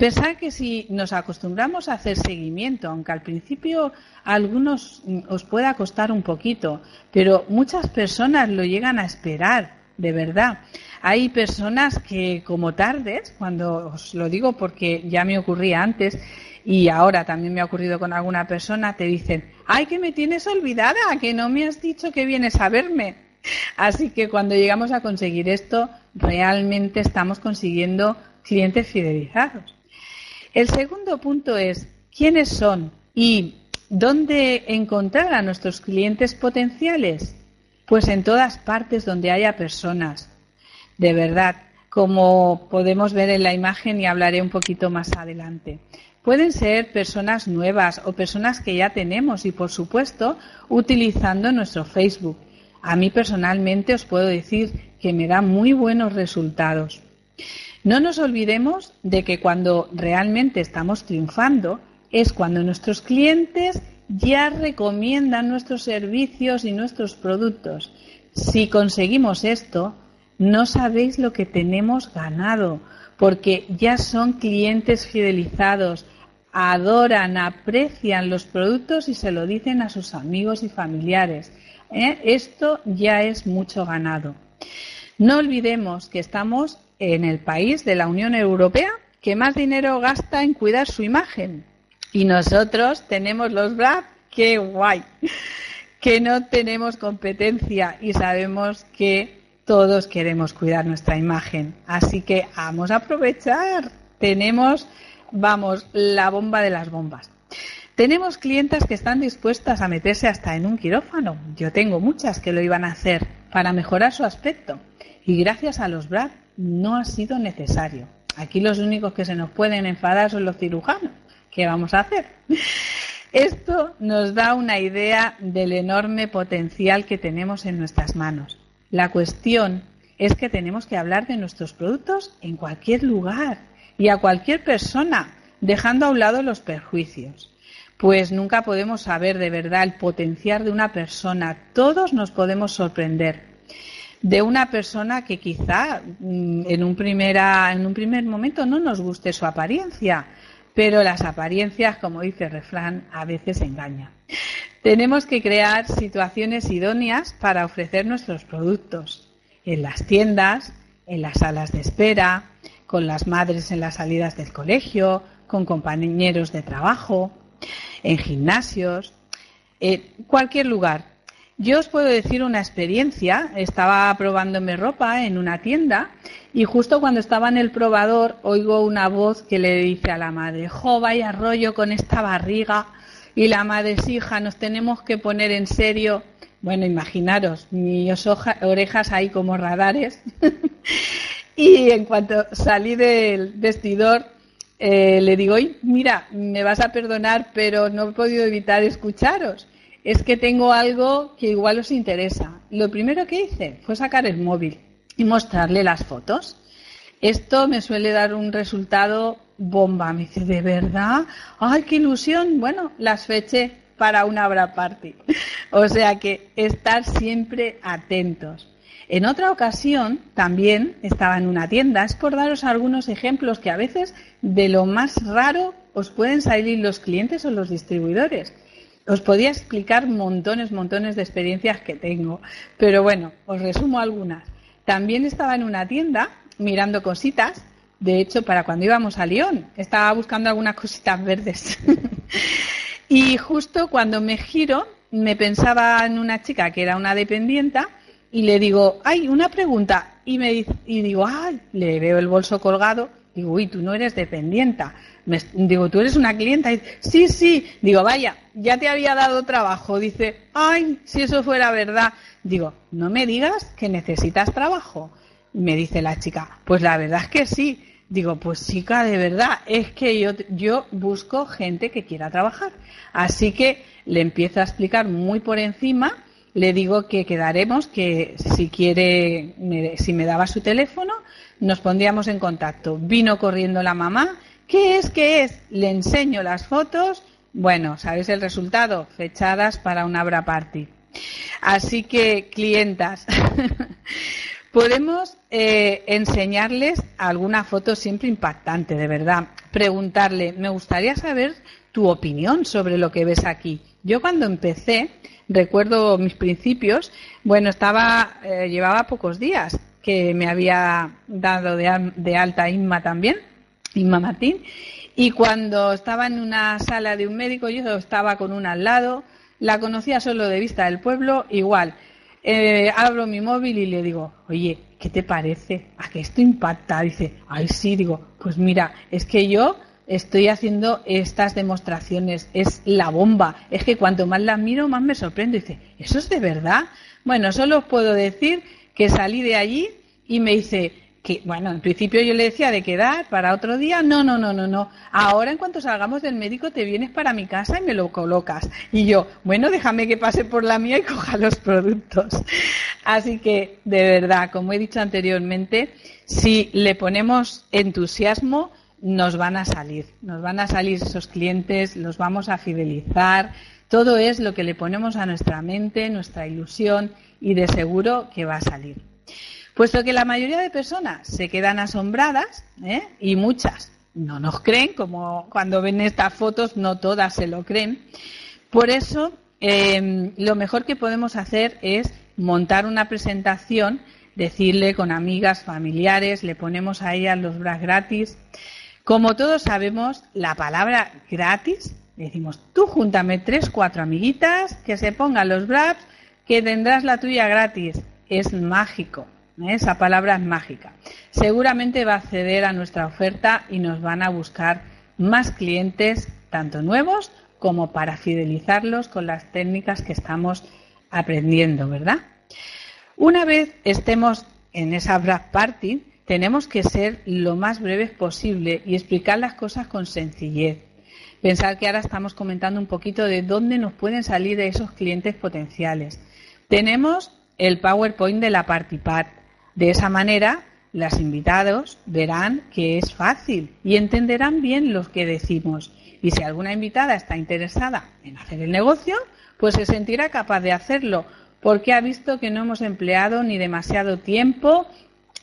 Pensad que si nos acostumbramos a hacer seguimiento, aunque al principio algunos os pueda costar un poquito, pero muchas personas lo llegan a esperar, de verdad. Hay personas que como tardes, cuando os lo digo porque ya me ocurría antes y ahora también me ha ocurrido con alguna persona, te dicen, ay, que me tienes olvidada, que no me has dicho que vienes a verme. Así que cuando llegamos a conseguir esto, realmente estamos consiguiendo clientes fidelizados. El segundo punto es quiénes son y dónde encontrar a nuestros clientes potenciales. Pues en todas partes donde haya personas. De verdad, como podemos ver en la imagen y hablaré un poquito más adelante. Pueden ser personas nuevas o personas que ya tenemos y, por supuesto, utilizando nuestro Facebook. A mí personalmente os puedo decir que me da muy buenos resultados. No nos olvidemos de que cuando realmente estamos triunfando es cuando nuestros clientes ya recomiendan nuestros servicios y nuestros productos. Si conseguimos esto, no sabéis lo que tenemos ganado, porque ya son clientes fidelizados, adoran, aprecian los productos y se lo dicen a sus amigos y familiares. ¿eh? Esto ya es mucho ganado. No olvidemos que estamos en el país de la Unión Europea que más dinero gasta en cuidar su imagen. Y nosotros tenemos los BRAP, qué guay, que no tenemos competencia y sabemos que todos queremos cuidar nuestra imagen. Así que vamos a aprovechar. Tenemos, vamos, la bomba de las bombas. Tenemos clientas que están dispuestas a meterse hasta en un quirófano. Yo tengo muchas que lo iban a hacer para mejorar su aspecto. Y gracias a los BRAP no ha sido necesario. Aquí los únicos que se nos pueden enfadar son los cirujanos. ¿Qué vamos a hacer? Esto nos da una idea del enorme potencial que tenemos en nuestras manos. La cuestión es que tenemos que hablar de nuestros productos en cualquier lugar y a cualquier persona, dejando a un lado los perjuicios. Pues nunca podemos saber de verdad el potencial de una persona. Todos nos podemos sorprender de una persona que quizá mm, en un, primera, en un primer momento no nos guste su apariencia, pero las apariencias, como dice el refrán, a veces engañan. Tenemos que crear situaciones idóneas para ofrecer nuestros productos en las tiendas, en las salas de espera, con las madres en las salidas del colegio, con compañeros de trabajo, en gimnasios. eh, cualquier lugar. Yo os puedo decir una experiencia. Estaba probándome ropa en una tienda y justo cuando estaba en el probador oigo una voz que le dice a la madre, jo, vaya rollo con esta barriga. Y la madre, sí, hija, nos tenemos que poner en serio. Bueno, imaginaros, mis orejas ahí como radares. y en cuanto salí del vestidor, eh, le digo, mira, me vas a perdonar, pero no he podido evitar escucharos. Es que tengo algo que igual os interesa. Lo primero que hice fue sacar el móvil y mostrarle las fotos. Esto me suele dar un resultado bomba. Me dice, ¿de verdad? ¡Ay, qué ilusión! Bueno, las feché para una Abra Party. o sea que estar siempre atentos. En otra ocasión también estaba en una tienda, es por daros algunos ejemplos que a veces de lo más raro os pueden salir los clientes o los distribuidores. Os podía explicar montones, montones de experiencias que tengo, pero bueno, os resumo algunas. También estaba en una tienda mirando cositas, de hecho, para cuando íbamos a Lyon, estaba buscando algunas cositas verdes. y justo cuando me giro, me pensaba en una chica que era una dependienta y le digo, ay, una pregunta. Y me y digo, ay, le veo el bolso colgado. Digo, uy, tú no eres dependienta. digo, tú eres una clienta. Sí, sí. Digo, vaya, ya te había dado trabajo. Dice, ay, si eso fuera verdad. Digo, no me digas que necesitas trabajo. me dice la chica, pues la verdad es que sí. Digo, pues chica, de verdad, es que yo, yo busco gente que quiera trabajar. Así que le empiezo a explicar muy por encima le digo que quedaremos, que si quiere, si me daba su teléfono, nos pondríamos en contacto. Vino corriendo la mamá. ¿Qué es? ¿Qué es? Le enseño las fotos. Bueno, ¿sabéis el resultado? Fechadas para una Abra Party. Así que, clientas, podemos eh, enseñarles alguna foto siempre impactante, de verdad. Preguntarle, me gustaría saber tu opinión sobre lo que ves aquí. Yo cuando empecé, recuerdo mis principios, bueno, estaba, eh, llevaba pocos días que me había dado de, alta Inma también, Inma Martín, y cuando estaba en una sala de un médico, yo estaba con una al lado, la conocía solo de vista del pueblo, igual. Eh, abro mi móvil y le digo, oye, ¿qué te parece? ¿A que esto impacta? Dice, ay, sí, digo, pues mira, es que yo estoy haciendo estas demostraciones, es la bomba. Es que cuanto más las miro, más me sorprendo. dice, ¿eso es de verdad? Bueno, solo os puedo decir que salí de allí y me dice, que, bueno, en principio yo le decía de quedar para otro día, no, no, no, no, no. Ahora en cuanto salgamos del médico te vienes para mi casa y me lo colocas. Y yo, bueno, déjame que pase por la mía y coja los productos. Así que, de verdad, como he dicho anteriormente, si le ponemos entusiasmo, nos van a salir, nos van a salir esos clientes, los vamos a fidelizar. Todo es lo que le ponemos a nuestra mente, nuestra ilusión y de seguro que va a salir. Puesto que la mayoría de personas se quedan asombradas ¿eh? y muchas no nos creen, como cuando ven estas fotos no todas se lo creen. Por eso em, lo mejor que podemos hacer es montar una presentación, decirle con amigas, familiares, le ponemos a ellas los bras gratis, como todos sabemos, la palabra gratis, decimos, tú júntame tres, cuatro amiguitas, que se pongan los braps, que tendrás la tuya gratis. Es mágico, ¿eh? esa palabra es mágica. Seguramente va a acceder a nuestra oferta y nos van a buscar más clientes, tanto nuevos como para fidelizarlos con las técnicas que estamos aprendiendo, ¿verdad? Una vez estemos en esa Brap Party, tenemos que ser lo más breves posible y explicar las cosas con sencillez. Pensar que ahora estamos comentando un poquito de dónde nos pueden salir esos clientes potenciales. Tenemos el PowerPoint de la Partipart. De esa manera, los invitados verán que es fácil y entenderán bien lo que decimos. Y si alguna invitada está interesada en hacer el negocio, pues se sentirá capaz de hacerlo porque ha visto que no hemos empleado ni demasiado tiempo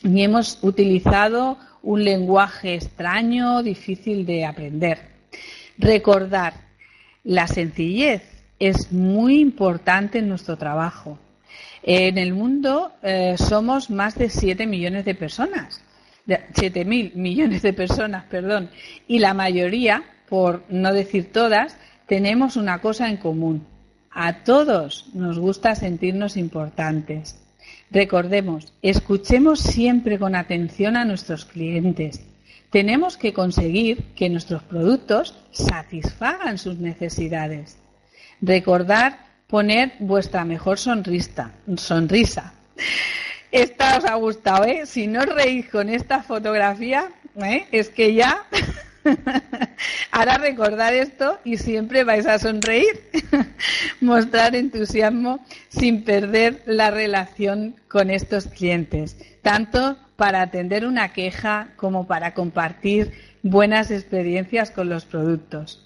ni hemos utilizado un lenguaje extraño, difícil de aprender. Recordar, la sencillez es muy importante en nuestro trabajo. En el mundo eh, somos más de 7 millones de personas, 7 mil millones de personas, perdón, y la mayoría, por no decir todas, tenemos una cosa en común. A todos nos gusta sentirnos importantes. Recordemos, escuchemos siempre con atención a nuestros clientes. Tenemos que conseguir que nuestros productos satisfagan sus necesidades. Recordar poner vuestra mejor sonrisa. sonrisa. Esta os ha gustado, ¿eh? Si no reís con esta fotografía, ¿eh? es que ya Ahora recordar esto y siempre vais a sonreír. Mostrar entusiasmo sin perder la relación con estos clientes, tanto para atender una queja como para compartir buenas experiencias con los productos.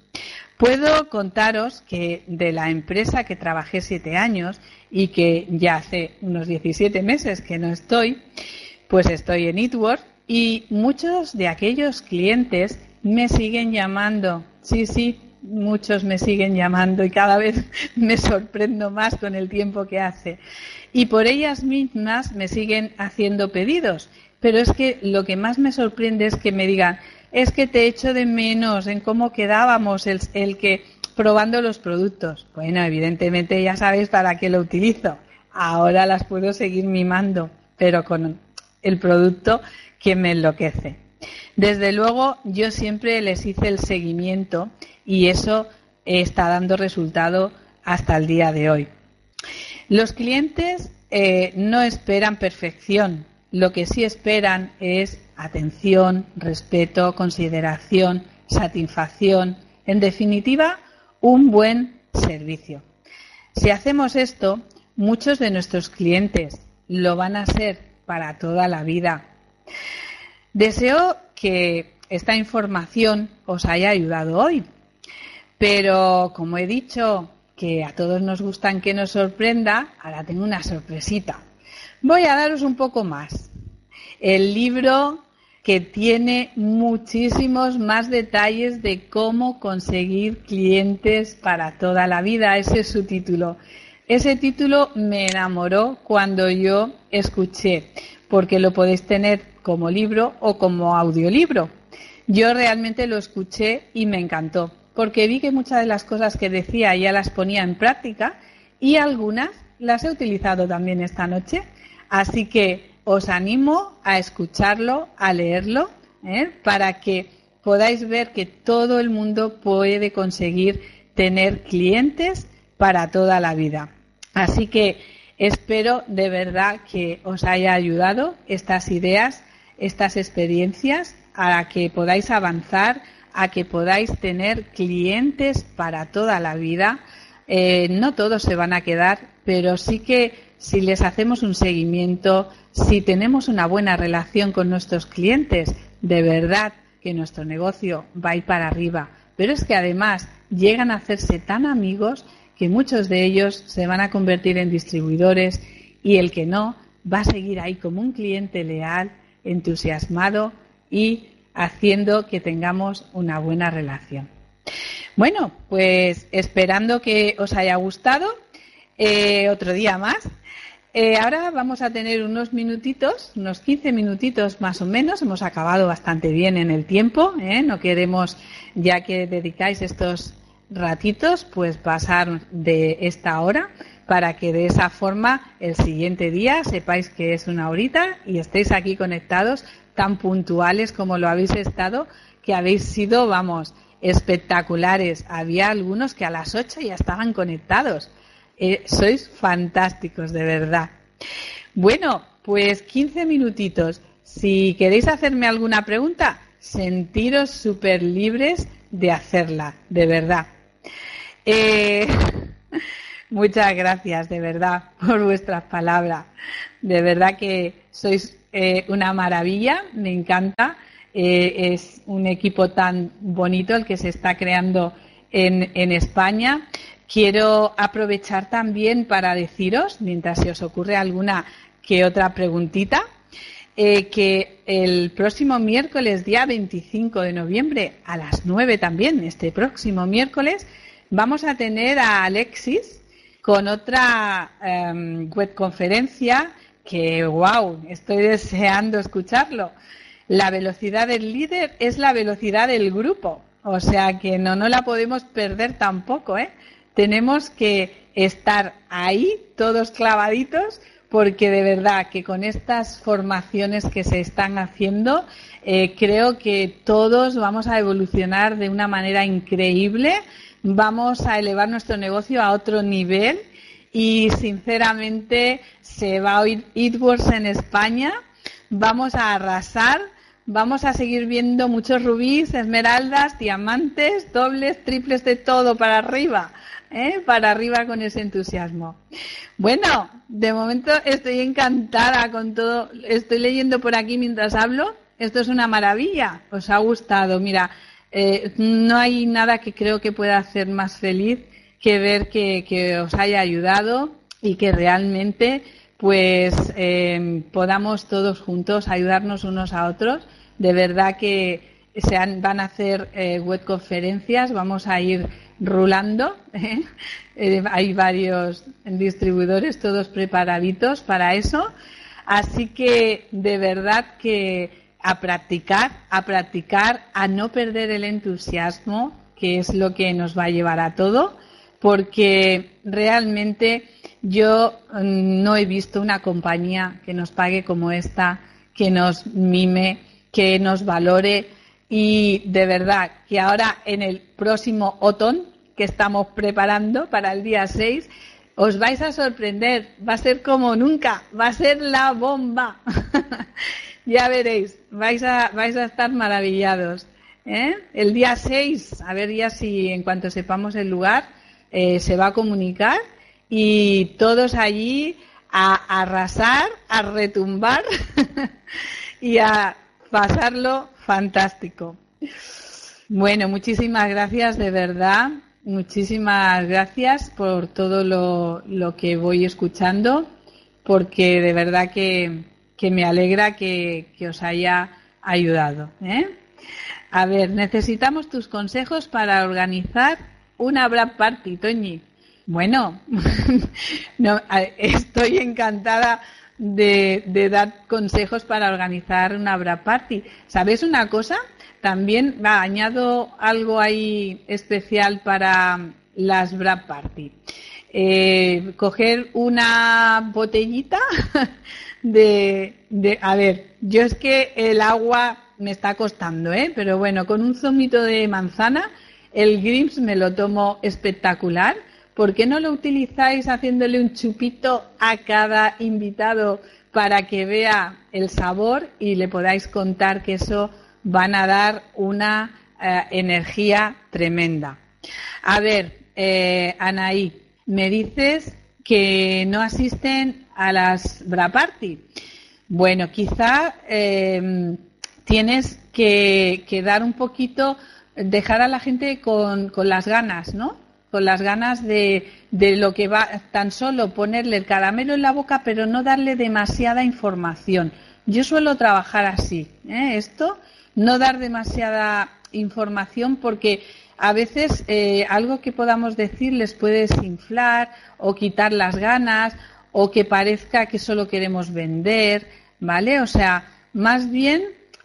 Puedo contaros que de la empresa que trabajé siete años y que ya hace unos 17 meses que no estoy, pues estoy en Itwork y muchos de aquellos clientes me siguen llamando. Sí, sí, muchos me siguen llamando y cada vez me sorprendo más con el tiempo que hace. Y por ellas mismas me siguen haciendo pedidos. Pero es que lo que más me sorprende es que me digan, es que te echo de menos en cómo quedábamos el, el que probando los productos. Bueno, evidentemente ya sabéis para qué lo utilizo. Ahora las puedo seguir mimando, pero con el producto que me enloquece. Desde luego, yo siempre les hice el seguimiento y eso está dando resultado hasta el día de hoy. Los clientes eh, no esperan perfección, lo que sí esperan es atención, respeto, consideración, satisfacción, en definitiva, un buen servicio. Si hacemos esto, muchos de nuestros clientes lo van a ser para toda la vida. Deseo que esta información os haya ayudado hoy. Pero como he dicho que a todos nos gustan que nos sorprenda, ahora tengo una sorpresita. Voy a daros un poco más. El libro que tiene muchísimos más detalles de cómo conseguir clientes para toda la vida. Ese es su título. Ese título me enamoró cuando yo escuché, porque lo podéis tener como libro o como audiolibro. Yo realmente lo escuché y me encantó, porque vi que muchas de las cosas que decía ya las ponía en práctica y algunas las he utilizado también esta noche. Así que os animo a escucharlo, a leerlo, ¿eh? para que podáis ver que todo el mundo puede conseguir tener clientes para toda la vida. Así que espero de verdad que os haya ayudado estas ideas estas experiencias a que podáis avanzar, a que podáis tener clientes para toda la vida. Eh, no todos se van a quedar, pero sí que si les hacemos un seguimiento, si tenemos una buena relación con nuestros clientes, de verdad que nuestro negocio va a ir para arriba. Pero es que además llegan a hacerse tan amigos que muchos de ellos se van a convertir en distribuidores y el que no va a seguir ahí como un cliente leal entusiasmado y haciendo que tengamos una buena relación. Bueno, pues esperando que os haya gustado, eh, otro día más. Eh, ahora vamos a tener unos minutitos, unos 15 minutitos más o menos. Hemos acabado bastante bien en el tiempo. ¿eh? No queremos, ya que dedicáis estos ratitos, pues pasar de esta hora para que de esa forma el siguiente día sepáis que es una horita y estéis aquí conectados tan puntuales como lo habéis estado, que habéis sido, vamos, espectaculares. Había algunos que a las 8 ya estaban conectados. Eh, sois fantásticos, de verdad. Bueno, pues 15 minutitos. Si queréis hacerme alguna pregunta, sentiros súper libres de hacerla, de verdad. Eh, Muchas gracias, de verdad, por vuestras palabras. De verdad que sois eh, una maravilla, me encanta. Eh, es un equipo tan bonito el que se está creando en, España. Quiero aprovechar también para deciros, mientras se os ocurre alguna que otra preguntita, eh, que el próximo miércoles, día 25 de noviembre, a las 9 también, este próximo miércoles, vamos a tener a Alexis, con otra um, webconferencia que, wow, estoy deseando escucharlo. La velocidad del líder es la velocidad del grupo, o sea que no, no la podemos perder tampoco, ¿eh? tenemos que estar ahí, todos clavaditos, porque de verdad que con estas formaciones que se están haciendo, eh, creo que todos vamos a evolucionar de una manera increíble, vamos a elevar nuestro negocio a otro nivel y sinceramente se va a oír Eatworks en España, vamos a arrasar, vamos a seguir viendo muchos rubíes, esmeraldas, diamantes, dobles, triples de todo para arriba. ¿eh? para arriba con ese entusiasmo. Bueno, de momento estoy encantada con todo. Estoy leyendo por aquí mientras hablo. Esto es una maravilla. Os ha gustado. Mira, eh, no hay nada que creo que pueda hacer más feliz que ver que, os haya ayudado y que realmente pues eh, podamos todos juntos ayudarnos unos a otros. De verdad que se van a hacer web conferencias, vamos a ir rulando. ¿eh? Eh, hay varios distribuidores, todos preparaditos para eso. Así que de verdad que a practicar, a practicar, a no perder el entusiasmo, que es lo que nos va a llevar a todo, porque realmente yo mm, no he visto una compañía que nos pague como esta, que nos mime, que nos valore y de verdad que ahora en el próximo otón que estamos preparando para el día 6, os vais a sorprender. Va a ser como nunca, va a ser la bomba. ya veréis, vais a, vais a estar maravillados. ¿eh? El día 6, a ver ya si en cuanto sepamos el lugar, eh, se va a comunicar y todos allí a arrasar, a retumbar y a pasarlo fantástico. Bueno, muchísimas gracias de verdad. Muchísimas gracias por todo lo, que voy escuchando, porque de verdad que, me alegra que, os haya ayudado. ¿eh? A ver, necesitamos tus consejos para organizar una Brad Party, Toñi. Bueno, no, estoy encantada de, de, dar consejos para organizar una Brad Party. ¿Sabes una cosa? También va, añado algo ahí especial para las Brad Party. Eh, coger una botellita de, de, a ver, yo es que el agua me está costando, ¿eh? Pero bueno, con un zumito de manzana, el Grims me lo tomo espectacular. ¿Por qué no lo utilizáis haciéndole un chupito a cada invitado para que vea el sabor y le podáis contar que eso van a dar una eh, energía tremenda. A ver, eh, Anaí, me dices que no asisten a las Bra Party. Bueno, quizá em, tienes que, dar un poquito, dejar a la gente con, las ganas, ¿no? Con las ganas de, de, lo que va, tan solo ponerle el caramelo en la boca, pero no darle demasiada información. Yo suelo trabajar así, ¿eh? Esto no dar demasiada información porque a veces eh, algo que podamos decir les puede desinflar o quitar las ganas o que parezca que solo queremos vender, ¿vale? O sea, más bien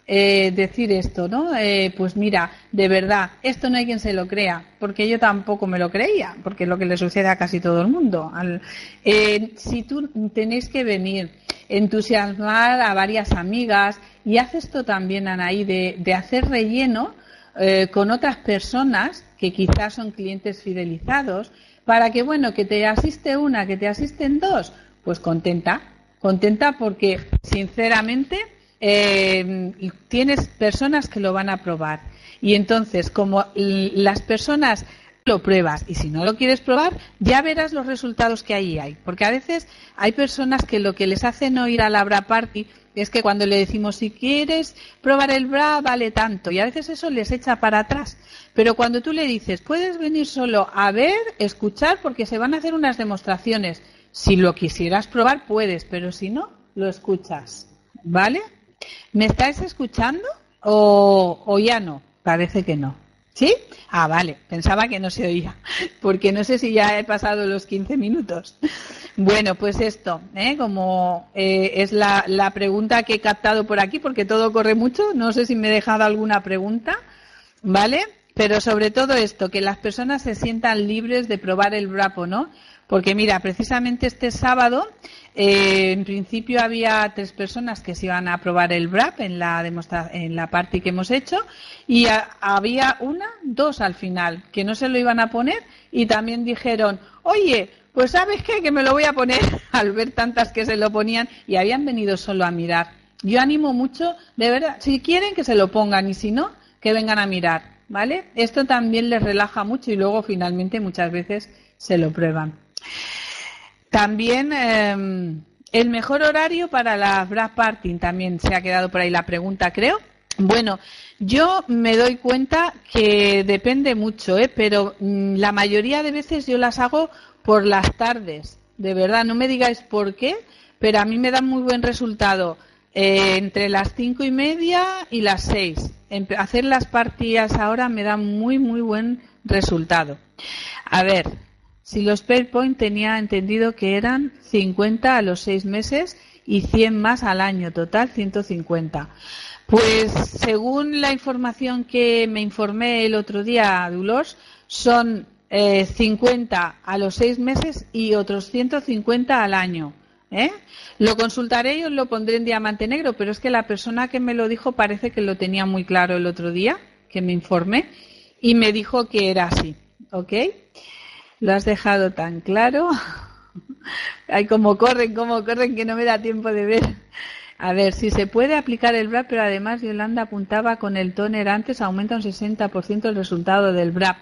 eh, decir esto, ¿no? Eh, pues mira, de verdad, esto no hay quien se lo crea, porque yo tampoco me lo creía, porque es lo que le sucede a casi todo el mundo. si tú tenéis que venir, entusiasmar a varias amigas, y hace esto también, Anaí, de, hacer relleno eh, con otras personas que quizás son clientes fidelizados, para que, bueno, que te asiste una, que te asisten dos, pues contenta, contenta porque, sinceramente, eh, tienes personas que lo van a probar. Y entonces, como las personas lo pruebas y si no lo quieres probar, ya verás los resultados que ahí hay. Porque a veces hay personas que lo que les hace no ir a la Bra Party es que cuando le decimos si quieres probar el bra vale tanto y a veces eso les echa para atrás. Pero cuando tú le dices puedes venir solo a ver, escuchar porque se van a hacer unas demostraciones. Si lo quisieras probar puedes, pero si no, lo escuchas. ¿Vale? ¿Me estáis escuchando o, o ya no? Parece que no. ¿Sí? Ah, vale. Pensaba que no se oía, porque no sé si ya he pasado los 15 minutos. Bueno, pues esto, ¿eh? como eh, es la, la, pregunta que he captado por aquí, porque todo corre mucho, no sé si me he dejado alguna pregunta, ¿vale? Pero sobre todo esto, que las personas se sientan libres de probar el brapo, ¿no? Porque mira, precisamente este sábado, eh, en principio había tres personas que se iban a probar el BRAP en la en la parte que hemos hecho y había una, dos al final que no se lo iban a poner y también dijeron, oye, pues sabes qué, que me lo voy a poner al ver tantas que se lo ponían y habían venido solo a mirar. Yo animo mucho, de verdad, si quieren que se lo pongan y si no, que vengan a mirar, ¿vale? Esto también les relaja mucho y luego finalmente muchas veces se lo prueban. También em, el mejor horario para la Brad Party, también se ha quedado por ahí la pregunta, creo. Bueno, yo me doy cuenta que depende mucho, ¿eh? pero mm, la mayoría de veces yo las hago por las tardes. De verdad, no me digáis por qué, pero a mí me da muy buen resultado eh, entre las cinco y media y las seis. Hacer las partidas ahora me da muy, muy buen resultado. A ver, si los PowerPoint tenía entendido que eran 50 a los seis meses y 100 más al año, total 150. Pues según la información que me informé el otro día, Dulors, son 50 eh, a los seis meses y otros 150 al año. ¿eh? Lo consultaré y os lo pondré en diamante negro, pero es que la persona que me lo dijo parece que lo tenía muy claro el otro día, que me informé, y me dijo que era así. ¿Ok? Lo has dejado tan claro. Ay, como corren, como corren, que no me da tiempo de ver. A ver, si se puede aplicar el BRAP, pero además Yolanda apuntaba con el toner antes, aumenta un 60% el resultado del BRAP.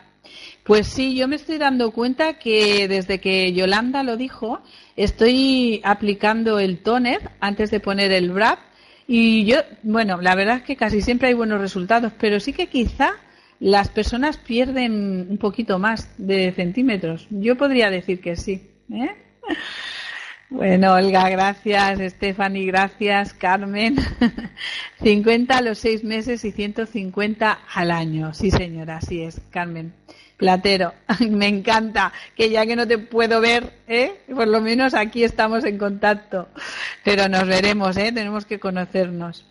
Pues sí, yo me estoy dando cuenta que desde que Yolanda lo dijo, estoy aplicando el toner antes de poner el BRAP y yo, bueno, la verdad es que casi siempre hay buenos resultados, pero sí que quizá las personas pierden un poquito más de centímetros. Yo podría decir que sí. ¿eh? Bueno, Olga, gracias. Stephanie, gracias. Carmen, 50 a los seis meses y 150 al año. Sí, señora, así es, Carmen. Platero, me encanta que ya que no te puedo ver, ¿eh? por lo menos aquí estamos en contacto. Pero nos veremos, ¿eh? tenemos que conocernos.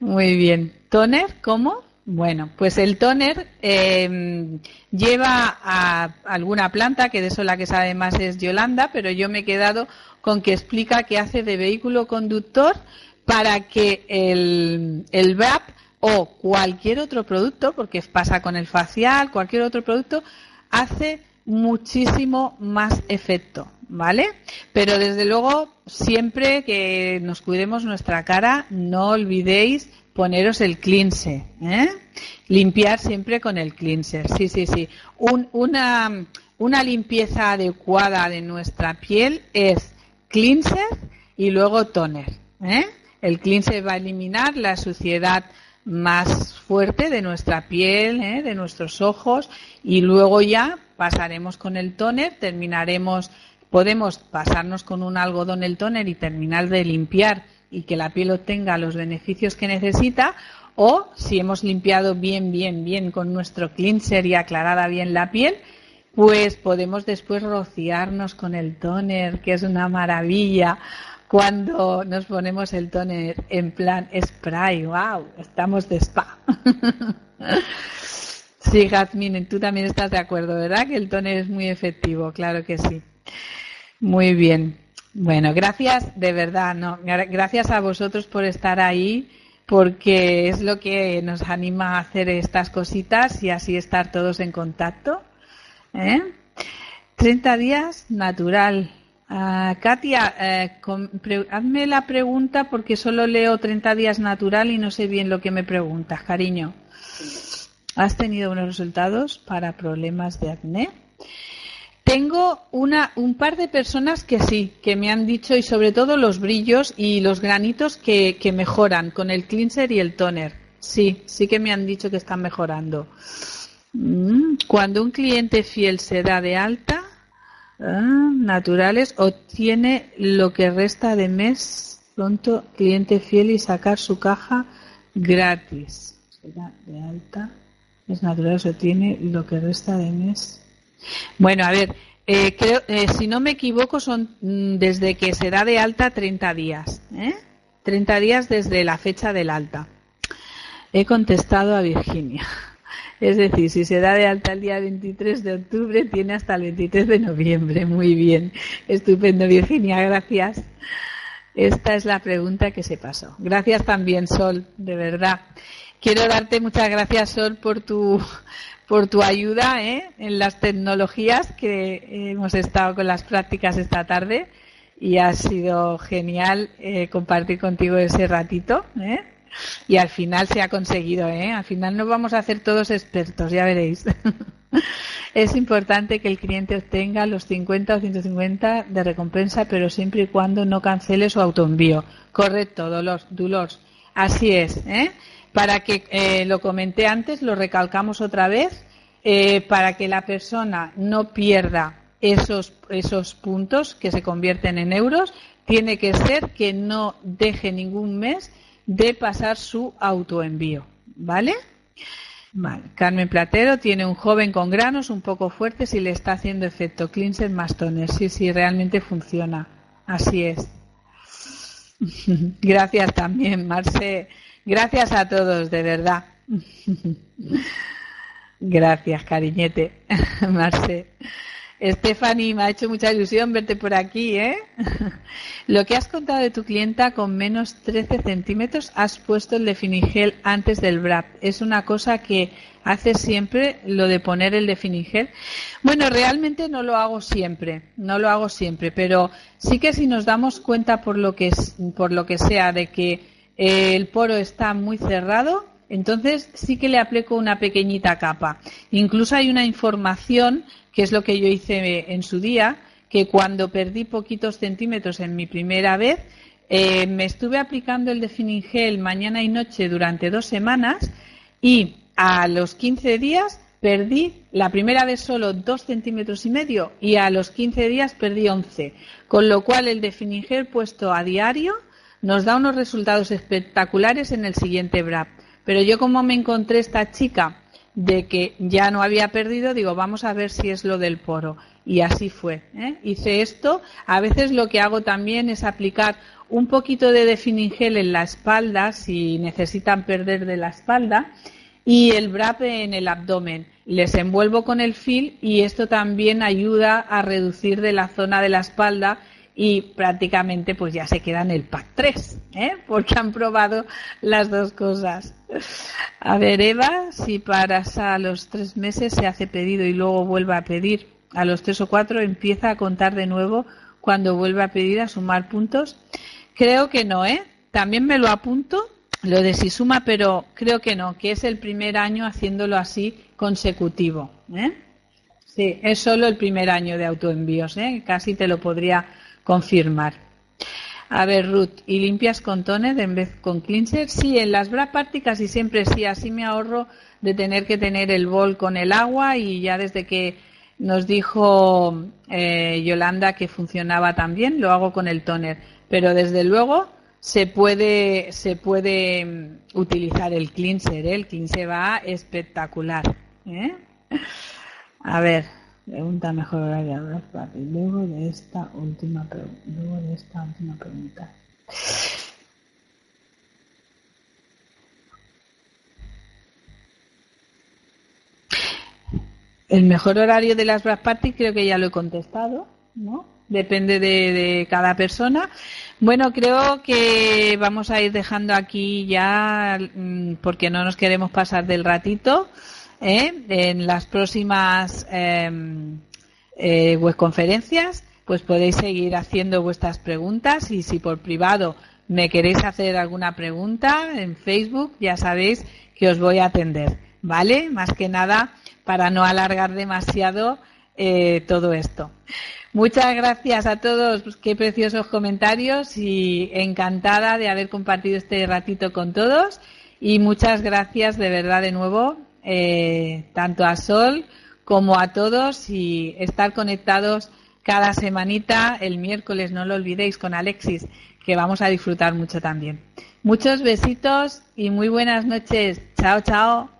Muy bien. ¿Toner? ¿Cómo? Bueno, pues el tóner em, lleva a alguna planta, que de eso la que sabe más es Yolanda, pero yo me he quedado con que explica que hace de vehículo conductor para que el, el VAP o cualquier otro producto, porque pasa con el facial, cualquier otro producto, hace muchísimo más efecto, ¿vale? Pero desde luego, siempre que nos cuidemos nuestra cara, no olvidéis poneros el cleanser, ¿eh? Limpiar siempre con el cleanser, sí, sí, sí. una, una limpieza adecuada de nuestra piel es cleanser y luego toner, ¿eh? El cleanser va a eliminar la suciedad más fuerte de nuestra piel, ¿eh? de nuestros ojos y luego ya pasaremos con el toner, terminaremos, podemos pasarnos con un algodón el toner y terminar de limpiar y que la piel obtenga los beneficios que necesita, o si hemos limpiado bien, bien, bien con nuestro cleanser y aclarada bien la piel, pues podemos después rociarnos con el toner, que es una maravilla cuando nos ponemos el toner en plan spray. ¡Wow! Estamos de spa. sí, Jazmín, tú también estás de acuerdo, ¿verdad? Que el toner es muy efectivo, claro que sí. Muy bien. Bueno, gracias, de verdad, no, gracias a vosotros por estar ahí, porque es lo que nos anima a hacer estas cositas y así estar todos en contacto. ¿eh? 30 días natural. Ah, Katia, eh, hazme la pregunta porque solo leo 30 días natural y no sé bien lo que me preguntas, cariño. ¿Has tenido buenos resultados para problemas de acné? Tengo una, un par de personas que sí, que me han dicho, y sobre todo los brillos y los granitos que, mejoran con el cleanser y el toner. Sí, sí que me han dicho que están mejorando. Mm, cuando un cliente fiel se da de alta, ah, naturales, obtiene lo que resta de mes, pronto cliente fiel y sacar su caja gratis. Se da de alta, es natural, obtiene lo que resta de mes bueno, a ver, eh, creo, eh, si no me equivoco, son mm, desde que se da de alta 30 días. ¿eh? 30 días desde la fecha del alta. He contestado a Virginia. Es decir, si se da de alta el día 23 de octubre, tiene hasta el 23 de noviembre. Muy bien. Estupendo, Virginia. Gracias. Esta es la pregunta que se pasó. Gracias también, Sol, de verdad. Quiero darte muchas gracias, Sol, por tu, por tu ayuda ¿eh? en las tecnologías que hemos estado con las prácticas esta tarde y ha sido genial eh, compartir contigo ese ratito. ¿eh? Y al final se ha conseguido, ¿eh? Al final nos vamos a hacer todos expertos, ya veréis. es importante que el cliente obtenga los 50 o 150 de recompensa, pero siempre y cuando no cancele su autoenvío. Correcto, Dolores. Dolores. Así es, ¿eh? Para que, eh, lo comenté antes, lo recalcamos otra vez, eh, para que la persona no pierda esos, esos puntos que se convierten en euros, tiene que ser que no deje ningún mes de pasar su autoenvío. ¿Vale? Carmen Platero tiene un joven con granos un poco fuertes y le está haciendo efecto cleanser más toner. Sí, sí, realmente funciona. Así es. Gracias también, Marce. Gracias a todos, de verdad. Gracias, cariñete, Marce. Stephanie, me ha hecho mucha ilusión verte por aquí, ¿eh? Lo que has contado de tu clienta con menos 13 centímetros, has puesto el definigel antes del BRAP. Es una cosa que haces siempre, lo de poner el definigel. Bueno, realmente no lo hago siempre, no lo hago siempre, pero sí que si nos damos cuenta por lo que, por lo que sea de que el poro está muy cerrado, entonces sí que le aplico una pequeñita capa. Incluso hay una información que es lo que yo hice en su día, que cuando perdí poquitos centímetros en mi primera vez, eh, me estuve aplicando el Definingel mañana y noche durante dos semanas y a los 15 días perdí la primera vez solo dos centímetros y medio y a los 15 días perdí 11. Con lo cual el Definingel puesto a diario nos da unos resultados espectaculares en el siguiente BRAP. Pero yo como me encontré esta chica de que ya no había perdido, digo, vamos a ver si es lo del poro. Y así fue. ¿eh? Hice esto. A veces lo que hago también es aplicar un poquito de definingel en la espalda, si necesitan perder de la espalda, y el brape en el abdomen. Les envuelvo con el fil y esto también ayuda a reducir de la zona de la espalda y prácticamente pues ya se queda en el pack 3, ¿eh? porque han probado las dos cosas. A ver, Eva, si para a los tres meses se hace pedido y luego vuelve a pedir a los tres o cuatro, empieza a contar de nuevo cuando vuelve a pedir a sumar puntos. Creo que no, ¿eh? También me lo apunto, lo de si suma, pero creo que no, que es el primer año haciéndolo así consecutivo. ¿eh? Sí, es solo el primer año de autoenvíos, ¿eh? casi te lo podría confirmar. A ver, Ruth, ¿y limpias con toner en vez con cleanser? Sí, en las bra party casi siempre sí, así me ahorro de tener que tener el bol con el agua y ya desde que nos dijo eh, Yolanda que funcionaba también, lo hago con el toner. Pero desde luego se puede, se puede mm, utilizar el cleanser, ¿eh? el cleanser va espectacular. ¿eh? A ver, Pregunta mejor horaria y luego de esta última luego de esta última pregunta. El mejor horario de las Black Party creo que ya lo he contestado, ¿no? Depende de, de, cada persona. Bueno, creo que vamos a ir dejando aquí ya mm, porque no nos queremos pasar del ratito. ¿Eh? en las próximas em, eh, webconferencias, pues podéis seguir haciendo vuestras preguntas y si por privado me queréis hacer alguna pregunta en Facebook, ya sabéis que os voy a atender, ¿vale? Más que nada para no alargar demasiado eh, todo esto. Muchas gracias a todos, qué preciosos comentarios y encantada de haber compartido este ratito con todos y muchas gracias de verdad de nuevo eh, tanto a Sol como a todos y estar conectados cada semanita el miércoles, no lo olvidéis, con Alexis, que vamos a disfrutar mucho también. Muchos besitos y muy buenas noches. Chao, chao.